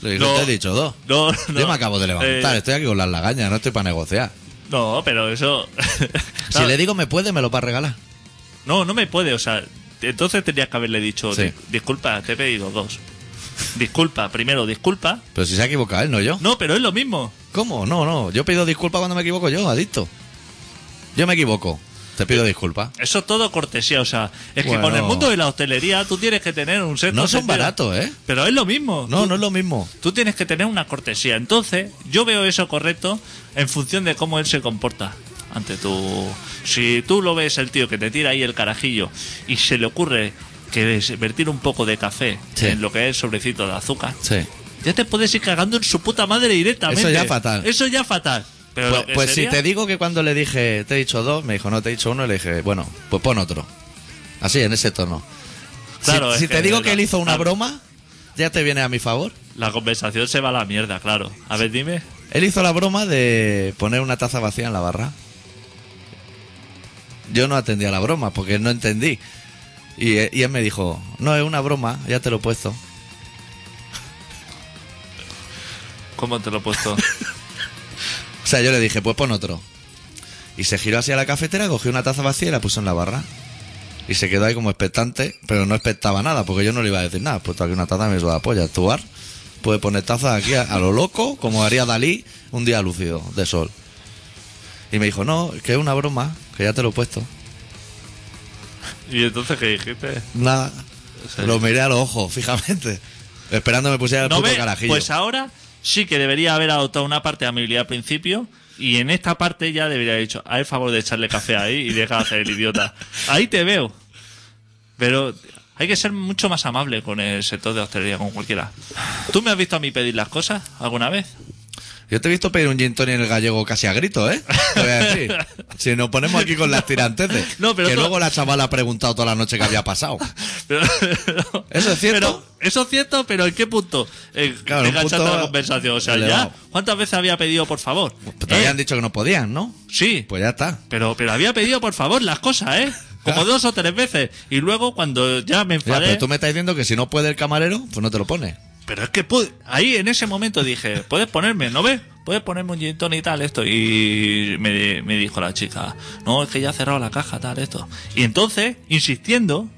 Dije, No. te he dicho dos. No, no. Yo me acabo de levantar, Eh, estoy aquí con las lagañas, no estoy para negociar. no, pero eso. Si le digo me puede, me lo va a regalar. No, no me puede, o sea. Entonces tendrías que haberle dicho: Sí. "Di- Disculpa, te he pedido dos. Disculpa, primero, disculpa. Pero si se ha equivocado él, no yo. No, pero es lo mismo. ¿Cómo? No, no. Yo pido disculpas cuando me equivoco yo, adicto. Yo me equivoco. Te pido disculpas. Eso es todo cortesía, o sea, es que Bueno. con el mundo de la hostelería tú tienes que tener un sexto No son sentido. baratos, ¿eh? Pero es lo mismo. No, Tú- no es lo mismo. Tú tienes que tener una cortesía. Entonces, yo veo eso correcto en función de cómo él se comporta ante tu. Si tú lo ves el tío que te tira ahí el carajillo y se le ocurre que es vertir un poco de café Sí. en lo que es el sobrecito de azúcar, Sí. ya te puedes ir cagando en su puta madre directamente. Eso ya fatal. Eso ya fatal. Pero Pues, pues si te digo que cuando le dije, te he dicho dos, me dijo, no, te he dicho uno, y le dije, bueno, pues pon otro. Así, en ese tono. Si- Claro, si te digo la- que él hizo una la- broma, ya te viene a mi favor. La conversación se va a la mierda, claro. A ver, dime. Él hizo la broma de poner una taza vacía en la barra. Yo no atendí a la broma porque no entendí. Y, y él me dijo, no, es una broma, ya te lo he puesto. ¿Cómo te lo he puesto? O sea, yo le dije, pues pon otro. Y se giró hacia la cafetera, cogió una taza vacía y la puso en la barra. Y se quedó ahí como expectante, pero no expectaba nada, porque yo no le iba a decir nada. Pues aquí una taza me suda la polla. Tu bar puede poner taza aquí a, a lo loco, como haría Dalí un día lúcido de sol. Y me dijo, no, que es una broma, que ya te lo he puesto. ¿Y entonces qué dijiste? Nada. Lo miré a los ojos, fijamente. Esperando me pusiera el ¿No puto carajillo. Pues ahora sí que debería haber adoptado una parte de amabilidad al principio y en esta parte ya debería haber dicho, haz el favor de echarle café ahí y deja de hacer el idiota. Ahí te veo. Pero hay que ser mucho más amable con el sector de hostelería, con cualquiera. ¿Tú me has visto a mí pedir las cosas alguna vez? Yo te he visto pedir un gin tonic en el gallego casi a grito, ¿eh? Te voy a decir. Si nos ponemos aquí con las tiranteces. No, pero que tú- luego la chavala ha preguntado toda la noche qué había pasado. Pero- ¿Eso es cierto? Pero, eso es cierto, pero ¿en qué punto? En, Claro, enganchaste punto la conversación. O sea, elevado. ya, ¿cuántas veces había pedido por favor? Pues te ¿Eh? habían dicho que no podían, ¿no? Sí, Pues ya está. Pero, pero había pedido por favor las cosas, ¿eh? Como dos o tres veces. Y luego cuando ya me Ya, enfadé. pero tú me estás diciendo que si no puede el camarero, pues no te lo pone. Pero es que pu- ahí en ese momento dije, puedes ponerme, ¿no ves? Puedes ponerme un gin y tal, esto. Y me, me dijo la chica, no, es que ya ha cerrado la caja, tal, esto. Y entonces, insistiendo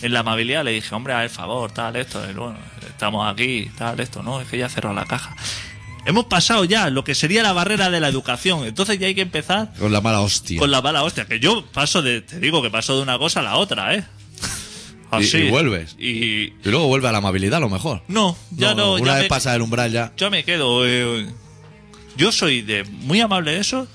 en la amabilidad, le dije, hombre, a ver, favor, tal, esto. Y bueno, estamos aquí, tal, esto, no, es que ya ha cerrado la caja. Hemos pasado ya lo que sería la barrera de la educación. Entonces ya hay que empezar Con la mala hostia. con la mala hostia. Que yo paso de, te digo que paso de una cosa a la otra, ¿eh? Así. y vuelves. Y, Y luego vuelve a la amabilidad, a lo mejor. no, ya no. Una ya vez me- pasa el umbral ya. yo me quedo. eh, yo soy de muy amable de eso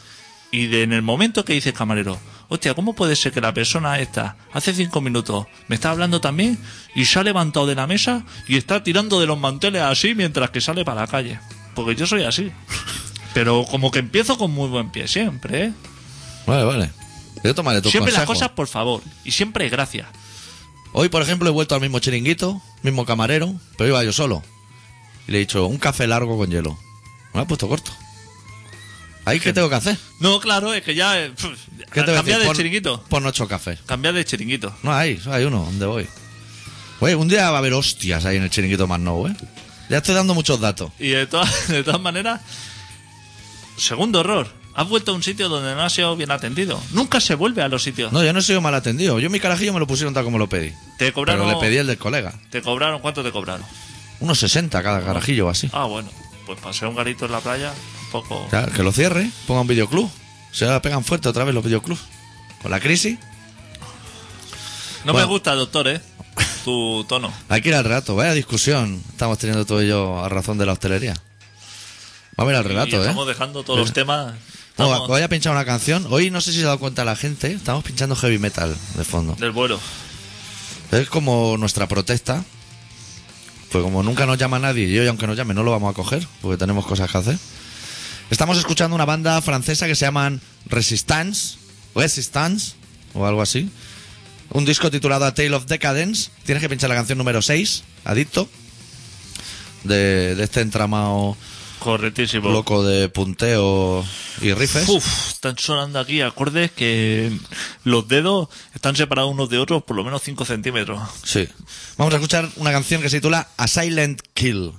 y de en el momento que dice el camarero, hostia, ¿cómo puede ser que la persona esta hace cinco minutos me está hablando también y se ha levantado de la mesa y está tirando de los manteles así mientras que sale para la calle? Porque yo soy así. Pero como que empiezo con muy buen pie siempre, ¿eh? Vale, vale. Yo tomaré tu Siempre las cosas por favor y siempre gracias. Hoy, por ejemplo, he vuelto al mismo chiringuito, mismo camarero, pero iba yo solo. Y le he dicho, un café largo con hielo. Me lo ha puesto corto. ¿Ahí qué tengo que hacer? No, claro, es que ya... eh, ¿Qué te cambiar de chiringuito. Pon ocho cafés. Cambiar de chiringuito. No hay, solo hay uno. ¿Dónde voy? Oye, un día va a haber hostias ahí en el chiringuito más nuevo, ¿eh? Ya estoy dando muchos datos. Y de todas, de todas maneras, segundo error. Has vuelto a un sitio donde no has sido bien atendido. Nunca se vuelve a los sitios. No, yo no he sido mal atendido. Yo mi carajillo me lo pusieron tal como lo pedí. Te cobraron. Pero le pedí el del colega. Te cobraron, ¿cuánto te cobraron? Unos 60 cada carajillo o así. Ah, bueno. Pues pasé un garito en la playa, un poco. Ya, que lo cierre, ponga un videoclub. Se la pegan fuerte otra vez los videoclubs. Con la crisis, No Bueno. me gusta, doctor, ¿eh? Tu tono. hay que ir al relato. Vaya discusión estamos teniendo y yo a razón de la hostelería. Vamos a ir al Y relato, ¿eh? estamos dejando todos los temas. No, estamos voy a pinchar una canción. Hoy no sé si se ha dado cuenta la gente. Estamos pinchando heavy metal de fondo. Del vuelo. Es como nuestra protesta. Pues como nunca nos llama nadie y hoy aunque nos llame no lo vamos a coger porque tenemos cosas que hacer. Estamos escuchando una banda francesa que se llaman Resistance, Resistance o algo así. Un disco titulado A Tale of Decadence. Tienes que pinchar la canción número 6, Adicto, de, de este entramado Correctísimo. loco de punteo y rifes. Uf, están sonando aquí acordes que los dedos están separados unos de otros por lo menos 5 centímetros. Sí. Vamos a escuchar una canción que se titula A Silent Kill.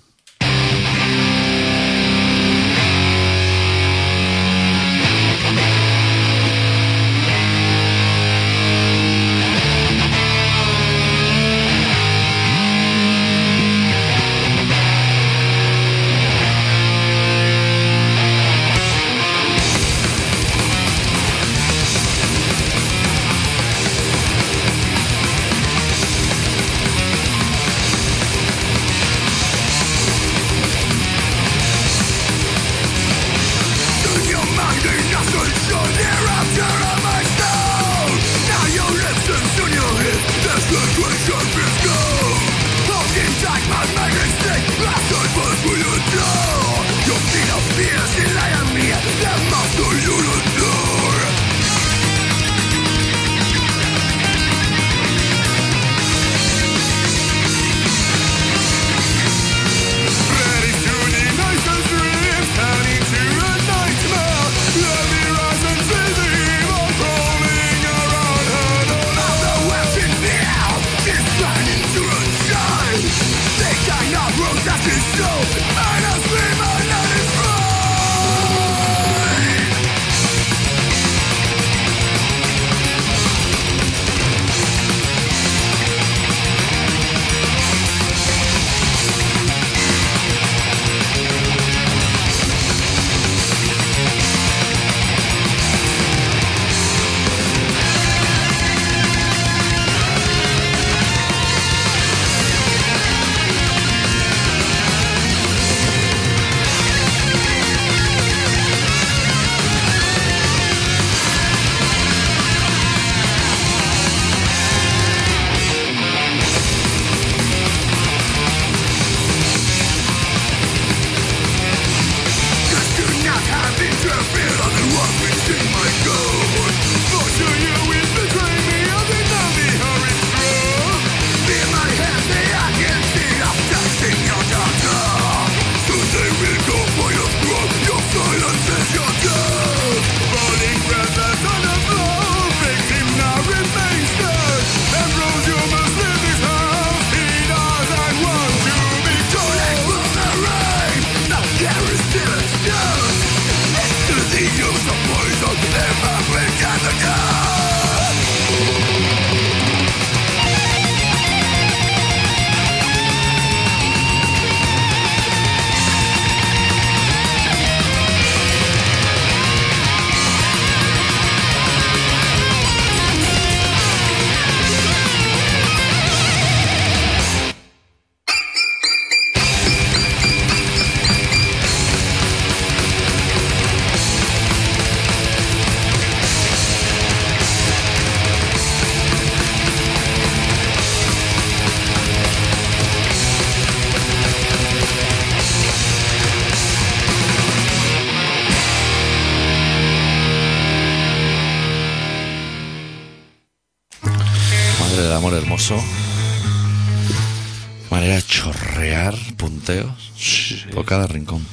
Sí, por cada rincón.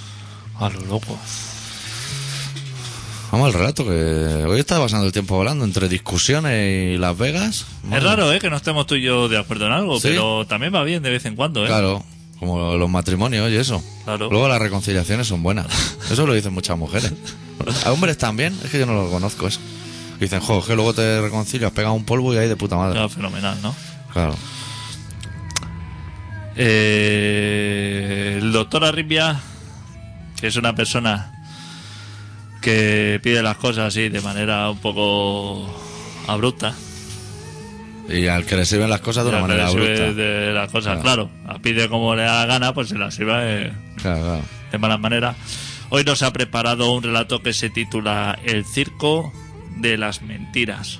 a lo loco. Vamos al relato que hoy está pasando el tiempo hablando entre discusiones y Las Vegas. Es raro, ¿eh? Que no estemos tú y yo de acuerdo en algo, Sí. pero también va bien de vez en cuando, ¿eh? Claro, como los matrimonios y eso. Claro. Luego las reconciliaciones son buenas. Eso lo dicen muchas mujeres. A hombres también, es que yo no lo conozco eso. Dicen, jo, que luego te reconcilias, pega un polvo y ahí de puta madre. Fenomenal, ¿no? Claro. Eh, el doctor Arribia, que es una persona que pide las cosas así de manera un poco abrupta. Y al que le sirven las cosas de una manera que le sirve abrupta. De las cosas, Claro. claro. Pide como le da la gana, pues se las sirve de, Claro, claro. de mala manera. Hoy nos ha preparado un relato que se titula El circo de las mentiras.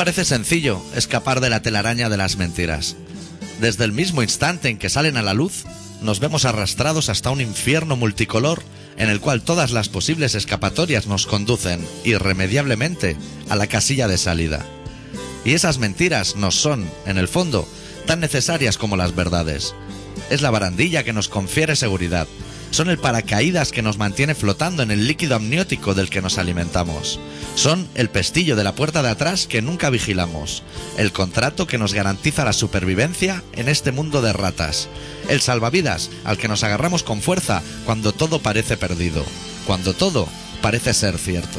Parece sencillo escapar de la telaraña de las mentiras. Desde el mismo instante en que salen a la luz, nos vemos arrastrados hasta un infierno multicolor en el cual todas las posibles escapatorias nos conducen irremediablemente a la casilla de salida. Y esas mentiras nos son, en el fondo, tan necesarias como las verdades. Es la barandilla que nos confiere seguridad. Son el paracaídas que nos mantiene flotando en el líquido amniótico del que nos alimentamos. Son el pestillo de la puerta de atrás que nunca vigilamos. El contrato que nos garantiza la supervivencia en este mundo de ratas. El salvavidas al que nos agarramos con fuerza cuando todo parece perdido. Cuando todo parece ser cierto.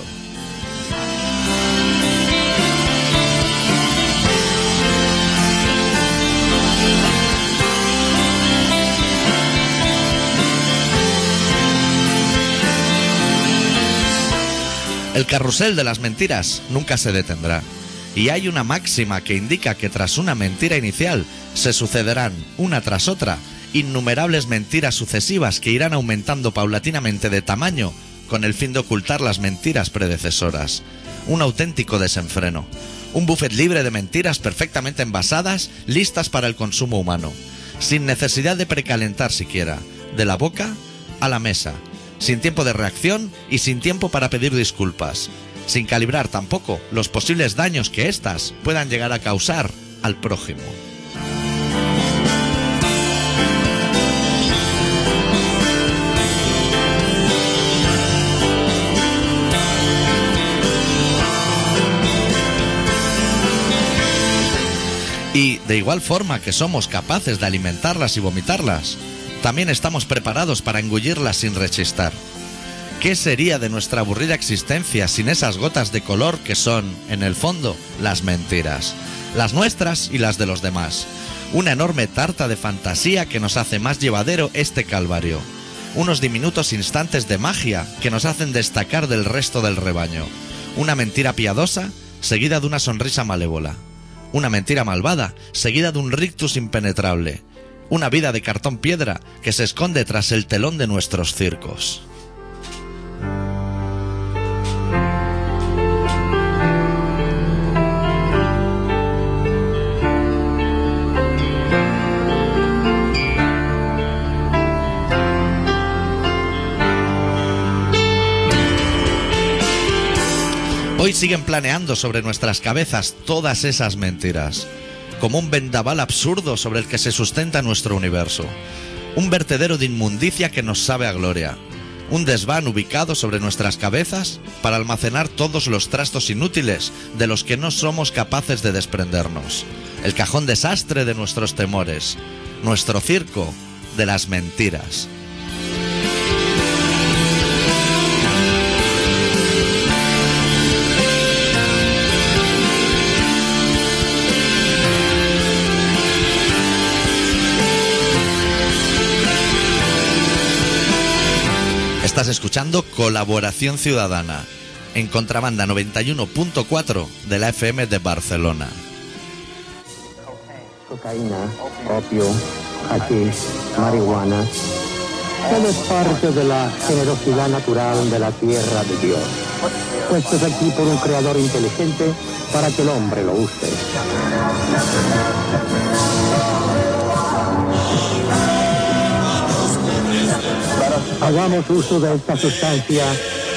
El carrusel de las mentiras nunca se detendrá. Y hay una máxima que indica que tras una mentira inicial se sucederán, una tras otra, innumerables mentiras sucesivas que irán aumentando paulatinamente de tamaño con el fin de ocultar las mentiras predecesoras. Un auténtico desenfreno. Un buffet libre de mentiras perfectamente envasadas, listas para el consumo humano, sin necesidad de precalentar siquiera, de la boca a la mesa, sin tiempo de reacción y sin tiempo para pedir disculpas, sin calibrar tampoco los posibles daños que éstas puedan llegar a causar al prójimo. Y de igual forma que somos capaces de alimentarlas y vomitarlas, también estamos preparados para engullirlas sin rechistar. ¿Qué sería de nuestra aburrida existencia sin esas gotas de color que son, en el fondo, las mentiras? Las nuestras y las de los demás. Una enorme tarta de fantasía que nos hace más llevadero este calvario. Unos diminutos instantes de magia que nos hacen destacar del resto del rebaño. Una mentira piadosa seguida de una sonrisa malévola. Una mentira malvada seguida de un rictus impenetrable. Una vida de cartón piedra que se esconde tras el telón de nuestros circos. Hoy siguen planeando sobre nuestras cabezas todas esas mentiras, como un vendaval absurdo sobre el que se sustenta nuestro universo, un vertedero de inmundicia que nos sabe a gloria, un desván ubicado sobre nuestras cabezas para almacenar todos los trastos inútiles de los que no somos capaces de desprendernos, el cajón desastre de nuestros temores, nuestro circo de las mentiras. Estás escuchando Colaboración Ciudadana en Contrabanda 91.4 de la FM de Barcelona. cocaína, opio, hachís, marihuana. Todo es parte de la generosidad natural de la tierra de Dios. Puestos aquí por un creador inteligente para que el hombre lo use. Hagamos uso de esta sustancia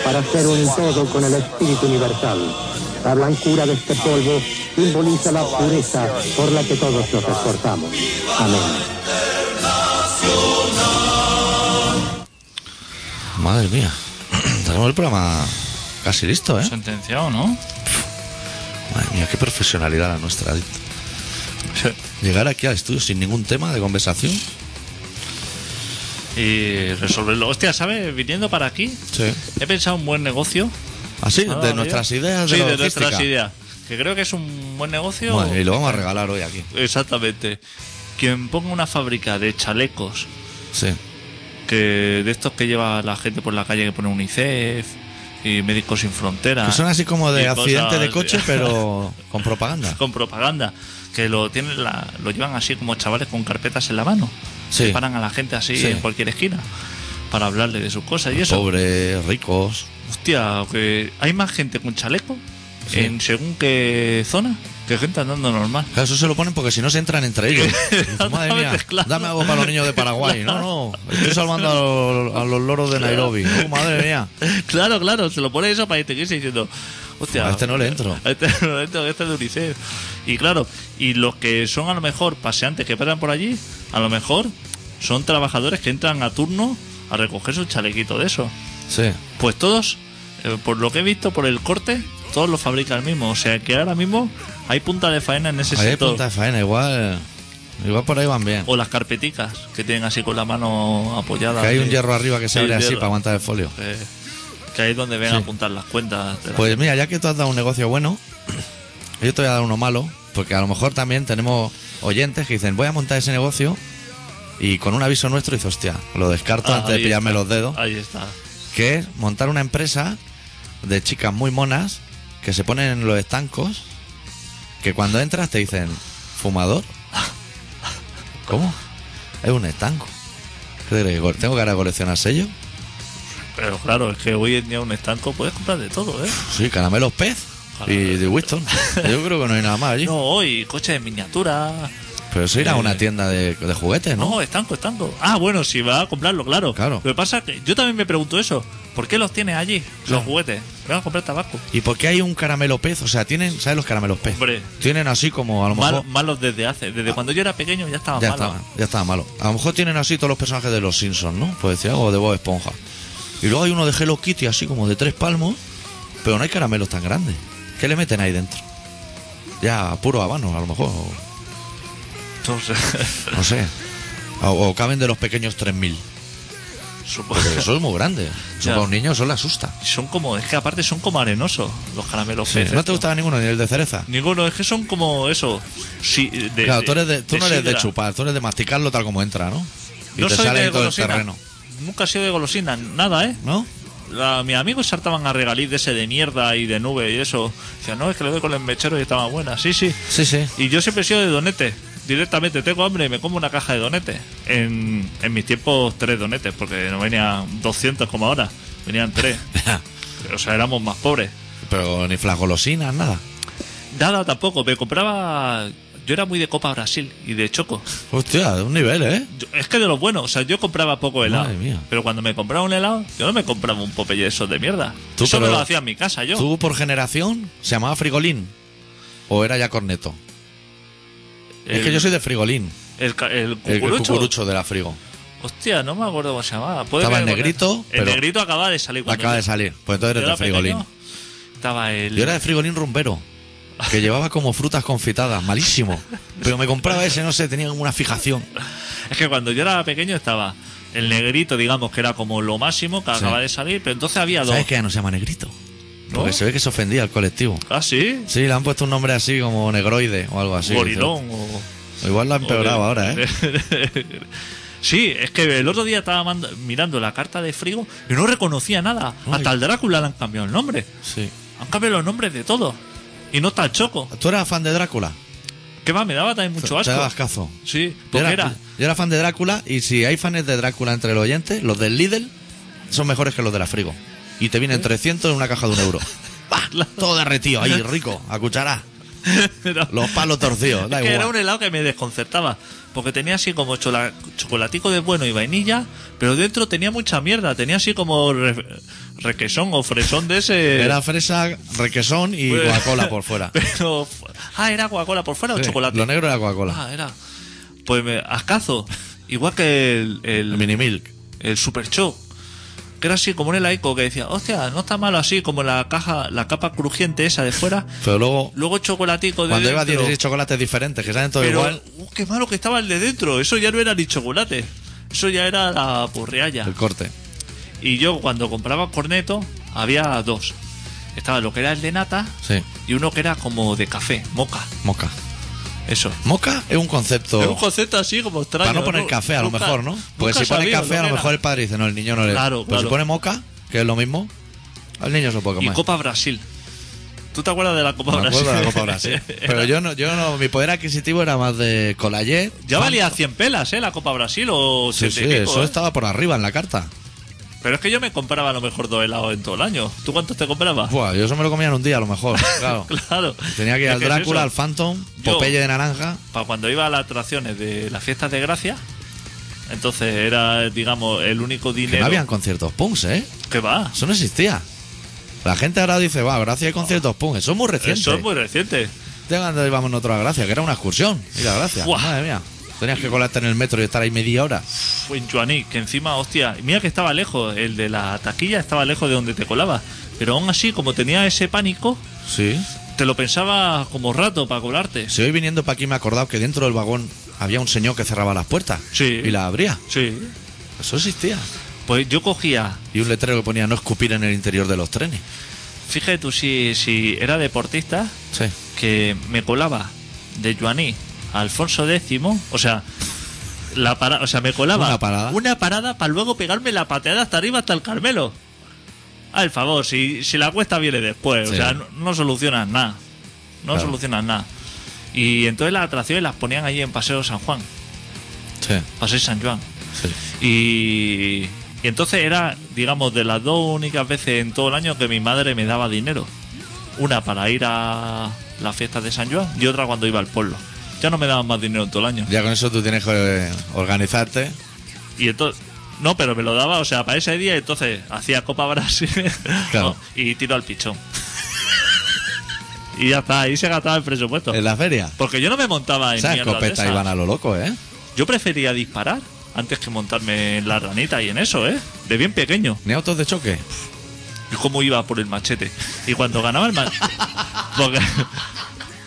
para hacer un todo con el espíritu universal. La blancura de este polvo simboliza la pureza por la que todos nos esforzamos. Amén. Madre mía, tenemos el programa casi listo, ¿eh? Sentenciado, ¿no? Madre mía, qué profesionalidad la nuestra. Llegar aquí al estudio sin ningún tema de conversación. Y resolverlo. Hostia, ¿sabes? Viniendo para aquí, Sí. he pensado un buen negocio. Así, Ah, de tío. nuestras ideas de Sí, de nuestras ideas. Que creo que es un buen negocio. Bueno, y lo vamos a regalar hoy aquí. Exactamente. Quien ponga una fábrica de chalecos, Sí. que de estos que lleva la gente por la calle que pone UNICEF y Médicos Sin Fronteras. Que son así como de accidente de coche, pero con propaganda. con propaganda. Que lo tienen la, lo llevan así como chavales con carpetas en la mano. Sí. Paran a la gente así Sí. en cualquier esquina para hablarle de sus cosas y eso. Pobres, ricos. Hostia, que hay más gente con chaleco Sí. en según qué zona que gente andando normal. Claro, eso se lo ponen porque si no se entran entre ellos. Madre mía, claro. dame algo para los niños de Paraguay. No, no, estoy salvando a los, a los loros de Nairobi. Oh, madre mía. claro, claro, se lo pone eso para que te quede diciendo, hostia, A este no le entro. a este no le entro, este es de UNICEF. Y claro, y los que son a lo mejor paseantes que pasan por allí, a lo mejor son trabajadores que entran a turno a recoger su chalequito de eso. Sí. Pues todos, eh, por lo que he visto por el corte, todos lo fabrican el mismo. O sea que ahora mismo hay punta de faena en ese Ahí hay punta de faena, igual. Igual por ahí van bien. O las carpeticas que tienen así con la mano apoyada. Que hay un hierro arriba que se abre así hierro. para aguantar el folio. Eh, que ahí es donde ven Sí. a apuntar las cuentas. la Pues mira, ya que tú has dado un negocio bueno, yo te voy a dar uno malo, porque a lo mejor también tenemos oyentes que dicen, voy a montar ese negocio y con un aviso nuestro dice, hostia, lo descarto Ah, antes de pillarme está. los dedos, Ahí está. que es montar una empresa de chicas muy monas que se ponen en los estancos, que cuando entras te dicen, fumador. ¿Cómo? Es un estanco. ¿Qué ¿Tengo que ahora coleccionar sellos? Pero claro, es que hoy en día un estanco puedes comprar de todo, ¿eh? Sí, caramelos pez. Y de Winston. Yo creo que no hay nada más allí. No, y coches de miniatura. Pero eso irá a una Eh, tienda de, de juguetes, ¿no? No, estanco, estanco. Ah, bueno, si va a comprarlo, claro. Claro. Lo que pasa es que yo también me pregunto eso. ¿Por qué los tienes allí, los juguetes? Venga a comprar tabaco. ¿Y por qué hay un caramelo pez? O sea, tienen, ¿sabes los caramelos pez? Hombre. Tienen así como a lo mejor. Mal- malos desde hace. Desde cuando yo era pequeño ya estaban ya malos. estaba, ya estaba malo. A lo mejor tienen así todos los personajes de los Simpsons, ¿no? Pues decía algo de Bob Esponja. Y luego hay uno de Hello Kitty así como de tres palmos, pero no hay caramelos tan grandes. ¿Qué le meten ahí dentro? Ya, puro habano, a lo mejor. o- Entonces, no sé. O, o caben de los pequeños 3000. supongo. Porque eso es muy grande. Eso para un niño eso le asusta. Son como, es que aparte son como arenosos los caramelos Sí. peces. ¿No te gustaba ninguno, ni el de cereza? Ninguno, es que son como eso. Sí, de, claro, tú, eres de, tú no eres de sidra. chupar, tú eres de masticarlo tal como entra, ¿no? Y No te soy sale de todo el golosina. terreno. Nunca he sido de golosina, nada, ¿eh? ¿No? La- mis amigos saltaban a regaliz de ese de mierda y de nube y eso. Decían, no, es que le doy con el mechero y estaba buena. Sí, sí. Sí, sí. Y yo siempre he sido de donete. Directamente, tengo hambre y me como una caja de donete. En, en mis tiempos, tres donetes, porque no venían 200 como ahora. Venían tres. o sea, éramos más pobres. Pero ni flagolosinas, nada. Nada tampoco. Me compraba. Yo era muy de Copa Brasil y de Choco. Hostia, de un nivel, ¿eh? Yo- es que de los buenos, o sea, yo compraba poco helado. Madre mía. Pero cuando me compraba un helado, yo no me compraba un Popeye esos de mierda. Tú, Eso me pero- lo hacía en mi casa yo. ¿Tú por generación se llamaba Frigolín? ¿O era ya Corneto? el, Es que yo soy de Frigolín, El, ca- el el, el cucurucho. cucurucho de la Frigo. Hostia, no me acuerdo cómo se llamaba. Puede Estaba que- el negrito, El pero- negrito acaba de salir. cuando Acaba yo- de salir. Pues entonces yo eres de era Frigolín. pequeño. Estaba el. Yo era de Frigolín rumbero, que llevaba como frutas confitadas, malísimo. Pero me compraba ese, no sé, tenía como una fijación. Es que cuando yo era pequeño estaba el negrito, digamos, que era como lo máximo que Sí. acaba de salir, pero entonces había dos. ¿Sabes que ya no se llama negrito? Porque se ve que se ofendía al colectivo. Ah, sí. Sí, le han puesto un nombre así como negroide o algo así. Gorilón o. O Igual lo ha empeorado o ahora, ¿eh? Sí, es que el otro día estaba manda- mirando la carta de Frigo y no reconocía nada. Ay. Hasta al Drácula le han cambiado el nombre. Sí. Han cambiado los nombres de todo. Y no está el Choco. ¿Tú eras fan de Drácula? ¿Qué más? Me daba también mucho Te asco. dabas cazo. Sí, Yo porque era, era. yo era fan de Drácula y si hay fans de Drácula entre los oyentes, los del Lidl son mejores que los de la Frigo. Y te vienen 300 en una caja de un euro. ¡Bah! Todo derretido, ahí, rico, a cuchara. Los palos torcidos, da que era un igual. helado que me desconcertaba. Porque tenía así como chola- chocolatico de bueno y vainilla, pero dentro tenía mucha mierda. Tenía así como re- requesón o fresón de ese. Era fresa, requesón y Pues- Coca-Cola por fuera. Pero. Ah, era Coca-Cola por fuera o Sí, chocolate. Lo negro era Coca-Cola. Ah, era. Pues me, ascazo. Igual que el, el, El mini milk. el Super Show. Que era así como un helaico que decía, hostia, no está malo así como la caja, la capa crujiente esa de fuera. Pero luego, Luego chocolatico de cuando dentro. 16 chocolates diferentes que saben todo Pero, igual, uh, qué malo que estaba el de dentro. Eso ya no era ni chocolate. Eso ya era la porrealla. el corte. Y yo cuando compraba corneto, había dos. Estaba lo que era el de nata Sí, y uno que era como de café, moca. moca. Eso. Moca es un concepto. Es un concepto así como extraño. Para no poner café, a lo Nunca- mejor, ¿no? Porque si pone café, a lo mejor era. el padre dice, no, el niño no le. Claro, Pues si pone moca, que es lo mismo, al niño se lo puede Y comer. Copa Brasil. ¿Tú te acuerdas de la Copa Me Brasil? acuerdo de la Copa Brasil. Pero yo no, yo no, mi poder adquisitivo era más de Colayet. Ya valía 100 pelas, ¿eh? La Copa Brasil o Sí, 70 sí, y pico, eso ¿eh? estaba por arriba en la carta. Pero es que yo me compraba a lo mejor dos helados en todo el año. ¿Tú cuántos te comprabas? Buah, yo eso me lo comía en un día a lo mejor, claro. Claro. Tenía que ir al es Drácula, al Phantom, Yo- Popeye de naranja. Para cuando iba a las atracciones de las fiestas de Gracia, entonces era, digamos, el único Que dinero no habían conciertos punks, ¿eh? que va. Eso no existía. La gente ahora dice, va, gracias hay conciertos punk. Eso es muy reciente. Eso es muy reciente. De cuando íbamos nosotros a Gracia, que era una excursión. Ir a Gracia. Buah. Madre mía. Tenías que colarte en el metro y estar ahí media hora. Fue en Chuaní, que encima, hostia, mira que estaba lejos, el de la taquilla estaba lejos de donde te colabas. Pero aún así, como tenía ese pánico, Sí. te lo pensaba como rato para colarte. Si hoy viniendo para aquí me he acordado que dentro del vagón había un señor que cerraba las puertas. Sí. Y las abría. Sí. Eso existía. Pues yo cogía, Y un letrero que ponía no escupir en el interior de los trenes. fíjate tú si, si era deportista, Sí. que me colaba de Joaní Alfonso X, o sea, la para, o sea, me colaba Una parada. una parada para luego pegarme la pateada hasta arriba hasta el Carmelo. Al favor, si, si la cuesta viene después, Sí. o sea, no, no solucionas nada. No Claro. solucionas nada. Y entonces las atracciones las ponían allí en Paseo San Juan, Sí. Paseo San Juan. sí. Y, y entonces era, digamos, de las dos únicas veces en todo el año que mi madre me daba dinero. Una para ir a las fiestas de San Juan y otra cuando iba al pueblo. Ya no me daban más dinero en todo el año. Ya con eso tú tienes que organizarte. Y entonces. No, pero me lo daba, o sea, para ese día, entonces hacía Copa Brasil Claro. y tiro al pichón. y ya está, ahí se gastaba el presupuesto. En la feria. Porque yo no me montaba en escopetas esas. iban a lo loco, ¿eh? Yo prefería disparar antes que montarme en la ranita y en eso, ¿eh? De bien pequeño. Ni autos de choque. Y cómo iba por el machete. Y cuando ganaba el machete. Porque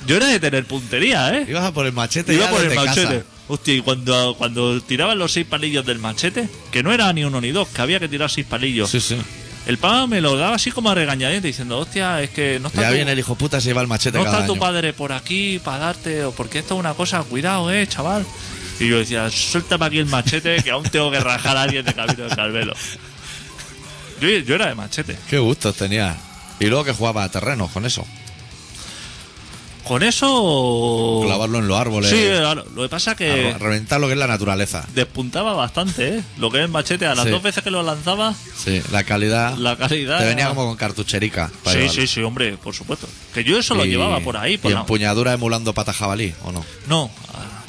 yo era de tener puntería, ¿eh? Ibas a por el machete Iba ya por el machete. casa. Hostia, y cuando, cuando tiraban los seis palillos del machete, que no era ni uno ni dos, que había que tirar seis palillos, Sí, sí. el pavo me lo daba así como a regañadientes diciendo, hostia, es que no está, Ya tu, viene el hijo puta se lleva el machete no cada está tu padre por aquí para darte, o porque esto es una cosa, cuidado, eh, chaval. Y yo decía, suéltame aquí el machete, que aún tengo que rajar a alguien de camino de Calvelo. Yo, yo era de machete. Qué gustos tenía. Y luego que jugaba a terrenos con eso. Con eso. Clavarlo en los árboles. Sí, claro. lo que pasa que re- reventar lo que es la naturaleza. despuntaba bastante, ¿eh? Lo que es machete, a las Sí. dos veces que lo lanzaba, Sí, la calidad. la calidad. Te venía era- como con cartucherica. para Sí, llevarlo. sí, sí, hombre, por supuesto. Que yo eso lo Y- llevaba por ahí, por y la- empuñadura emulando pata jabalí, ¿o no? No. ah,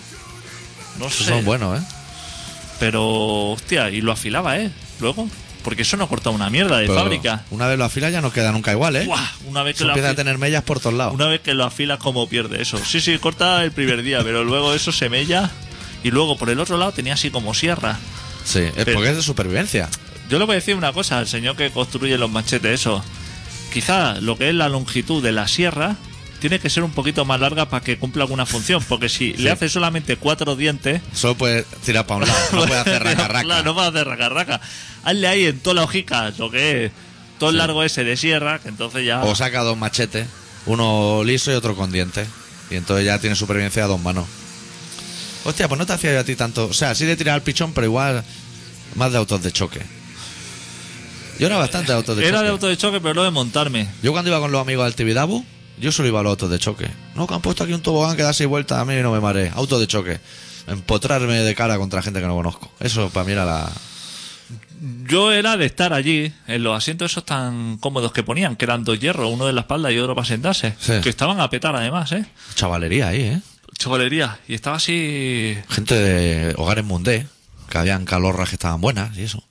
No Esos sé. son buenos, ¿eh? Pero, hostia, y lo afilaba, ¿eh? Luego. Porque eso no corta una mierda de Pero fábrica. Una vez lo afilas ya no queda nunca igual, ¿eh? Buah, una vez que lo empieza a tener mellas por todos lados. Una vez que lo afilas, como pierde eso. Sí, sí, corta el primer día, pero luego eso se mella. Y luego por el otro lado tenía así como sierra. Sí, es Pero- porque es de supervivencia. Yo le voy a decir una cosa al señor que construye los machetes, eso. Quizá lo que es la longitud de la sierra tiene que ser un poquito más larga para que cumpla alguna función. Porque si le hace solamente cuatro dientes. Solo puede tirar para un lado, no puede hacer raca raca. Claro, no puede hacer raca raca. Hazle ahí en toda la hojica lo que es todo el largo ese de sierra, que entonces ya. O saca dos machetes, uno liso y otro con dientes. Y entonces ya tiene supervivencia a dos manos. Hostia, pues no te hacía yo a ti tanto. O sea, sí de tirar al pichón, pero igual más de autos de choque. Yo era bastante de autos de Era choque. de auto de choque, pero no de montarme. Yo cuando iba con los amigos al Tibidabo, yo solo iba a los autos de choque. No, que han puesto aquí un tobogán que da seis vueltas a mí y no me mareé. Autos de choque. Empotrarme de cara contra gente que no conozco. Eso para mí era la... Yo era de estar allí, en los asientos esos tan cómodos que ponían, que eran dos hierros, uno de la espalda y otro para sentarse. Sí. Que estaban a petar además, ¿eh? Chavalería ahí, ¿eh? Chavalería. Y estaba así. Gente de hogares mundé, que habían calorras que estaban buenas y eso.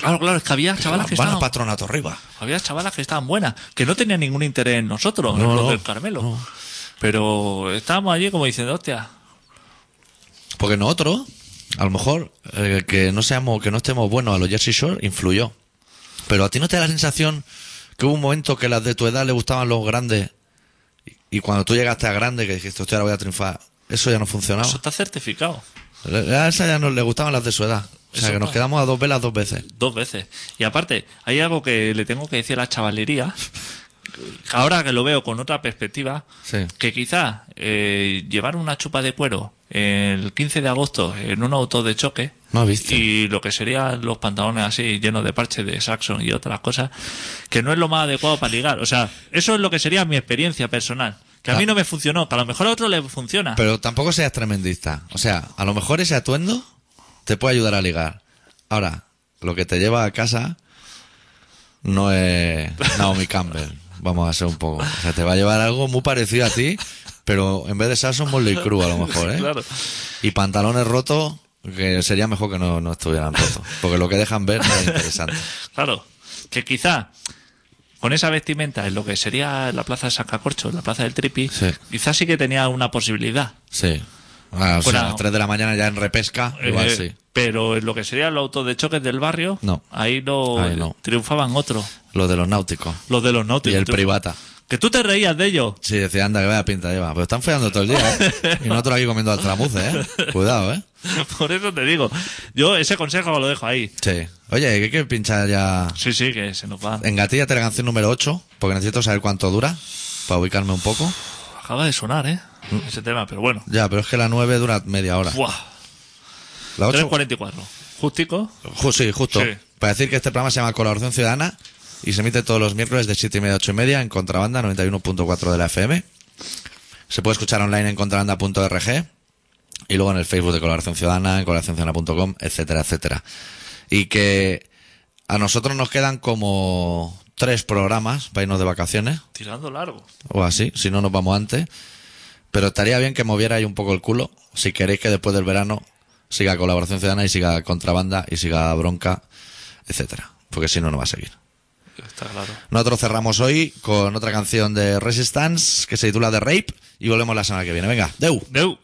Claro, claro, es que había chavalas que estaban. patronato arriba. Había chavalas que estaban buenas, que no tenían ningún interés en nosotros, No, en los del Carmelo. no. Pero estábamos allí como diciendo, hostia, Porque nosotros, a lo mejor, eh, que no seamos, que no estemos buenos a los Jersey Shore, influyó. Pero a ti no te da la sensación que hubo un momento que las de tu edad le gustaban los grandes y, y cuando tú llegaste a grande que dijiste, hostia, ahora voy a triunfar, eso ya no funcionaba. eso está certificado. A esa ya no le gustaban las de su edad. O sea, Eso que nos quedamos a dos velas dos veces. Dos veces. Y aparte, hay algo que le tengo que decir a la chavalería, ahora que lo veo con otra perspectiva, Sí. que quizá eh, llevar una chupa de cuero el 15 de agosto en un auto de choque No viste. y lo que serían los pantalones así llenos de parches de Saxon y otras cosas, que no es lo más adecuado para ligar. O sea, eso es lo que sería mi experiencia personal. Que a mí Ah. no me funcionó, que a lo mejor a otro le funciona. Pero tampoco seas tremendista. O sea, a lo mejor ese atuendo te puede ayudar a ligar. Ahora, lo que te lleva a casa no es Naomi Campbell. Vamos a ser un poco. O sea, te va a llevar algo muy parecido a ti, pero en vez de Saxon, Motley Crue a lo mejor, ¿eh? Claro. Y pantalones rotos, que sería mejor que no, no estuvieran rotos. Porque lo que dejan ver no es interesante. Claro, que quizá con esa vestimenta en lo que sería la plaza de Sacacorcho, la plaza del Tripi, Sí. quizás sí que tenía una posibilidad. Sí. Ah, o sea, a las 3 de la mañana ya en repesca, igual Eh, sí. Pero en lo que serían los autos de choques del barrio, No. ahí no, Ahí no. triunfaban otros, Lo de los náuticos. los de los Y náuticos. el Tú- privata. Que tú te reías de ellos. Sí, decía, anda, que vaya pinta lleva. Pero están feando todo el día, ¿eh? Y nosotros aquí comiendo altramuce, ¿eh? Cuidado, ¿eh? Por eso te digo. Yo ese consejo lo dejo ahí. Sí. Oye, que hay que pinchar ya... Sí, sí, que se nos va. Engatíllate la canción número 8, porque necesito saber cuánto dura, para ubicarme un poco. Acaba de sonar, ¿eh? Ese tema, pero bueno. Ya, pero es que la 9 dura media hora. Buah. La 8... 3.44. Justico. Ju- sí, justo. Sí. Para decir que este programa se llama Colaboración Ciudadana y se emite todos los miércoles de 7 y media a 8 y media en Contrabanda 91.4 de la FM. Se puede escuchar online en contrabanda.org y luego en el Facebook de Colaboración Ciudadana, en colaboracionciudadana.com, etcétera, etcétera. Y que a nosotros nos quedan como tres programas para irnos de vacaciones Tirando largo. o así, si no nos vamos antes. Pero estaría bien que movierais un poco el culo si queréis que después del verano siga colaboración ciudadana y siga contrabanda y siga bronca, etcétera. Porque si no, no va a seguir. Está claro. Nosotros cerramos hoy con otra canción de Resistance que se titula The Rape y volvemos la semana que viene. Venga, Deu. Deu.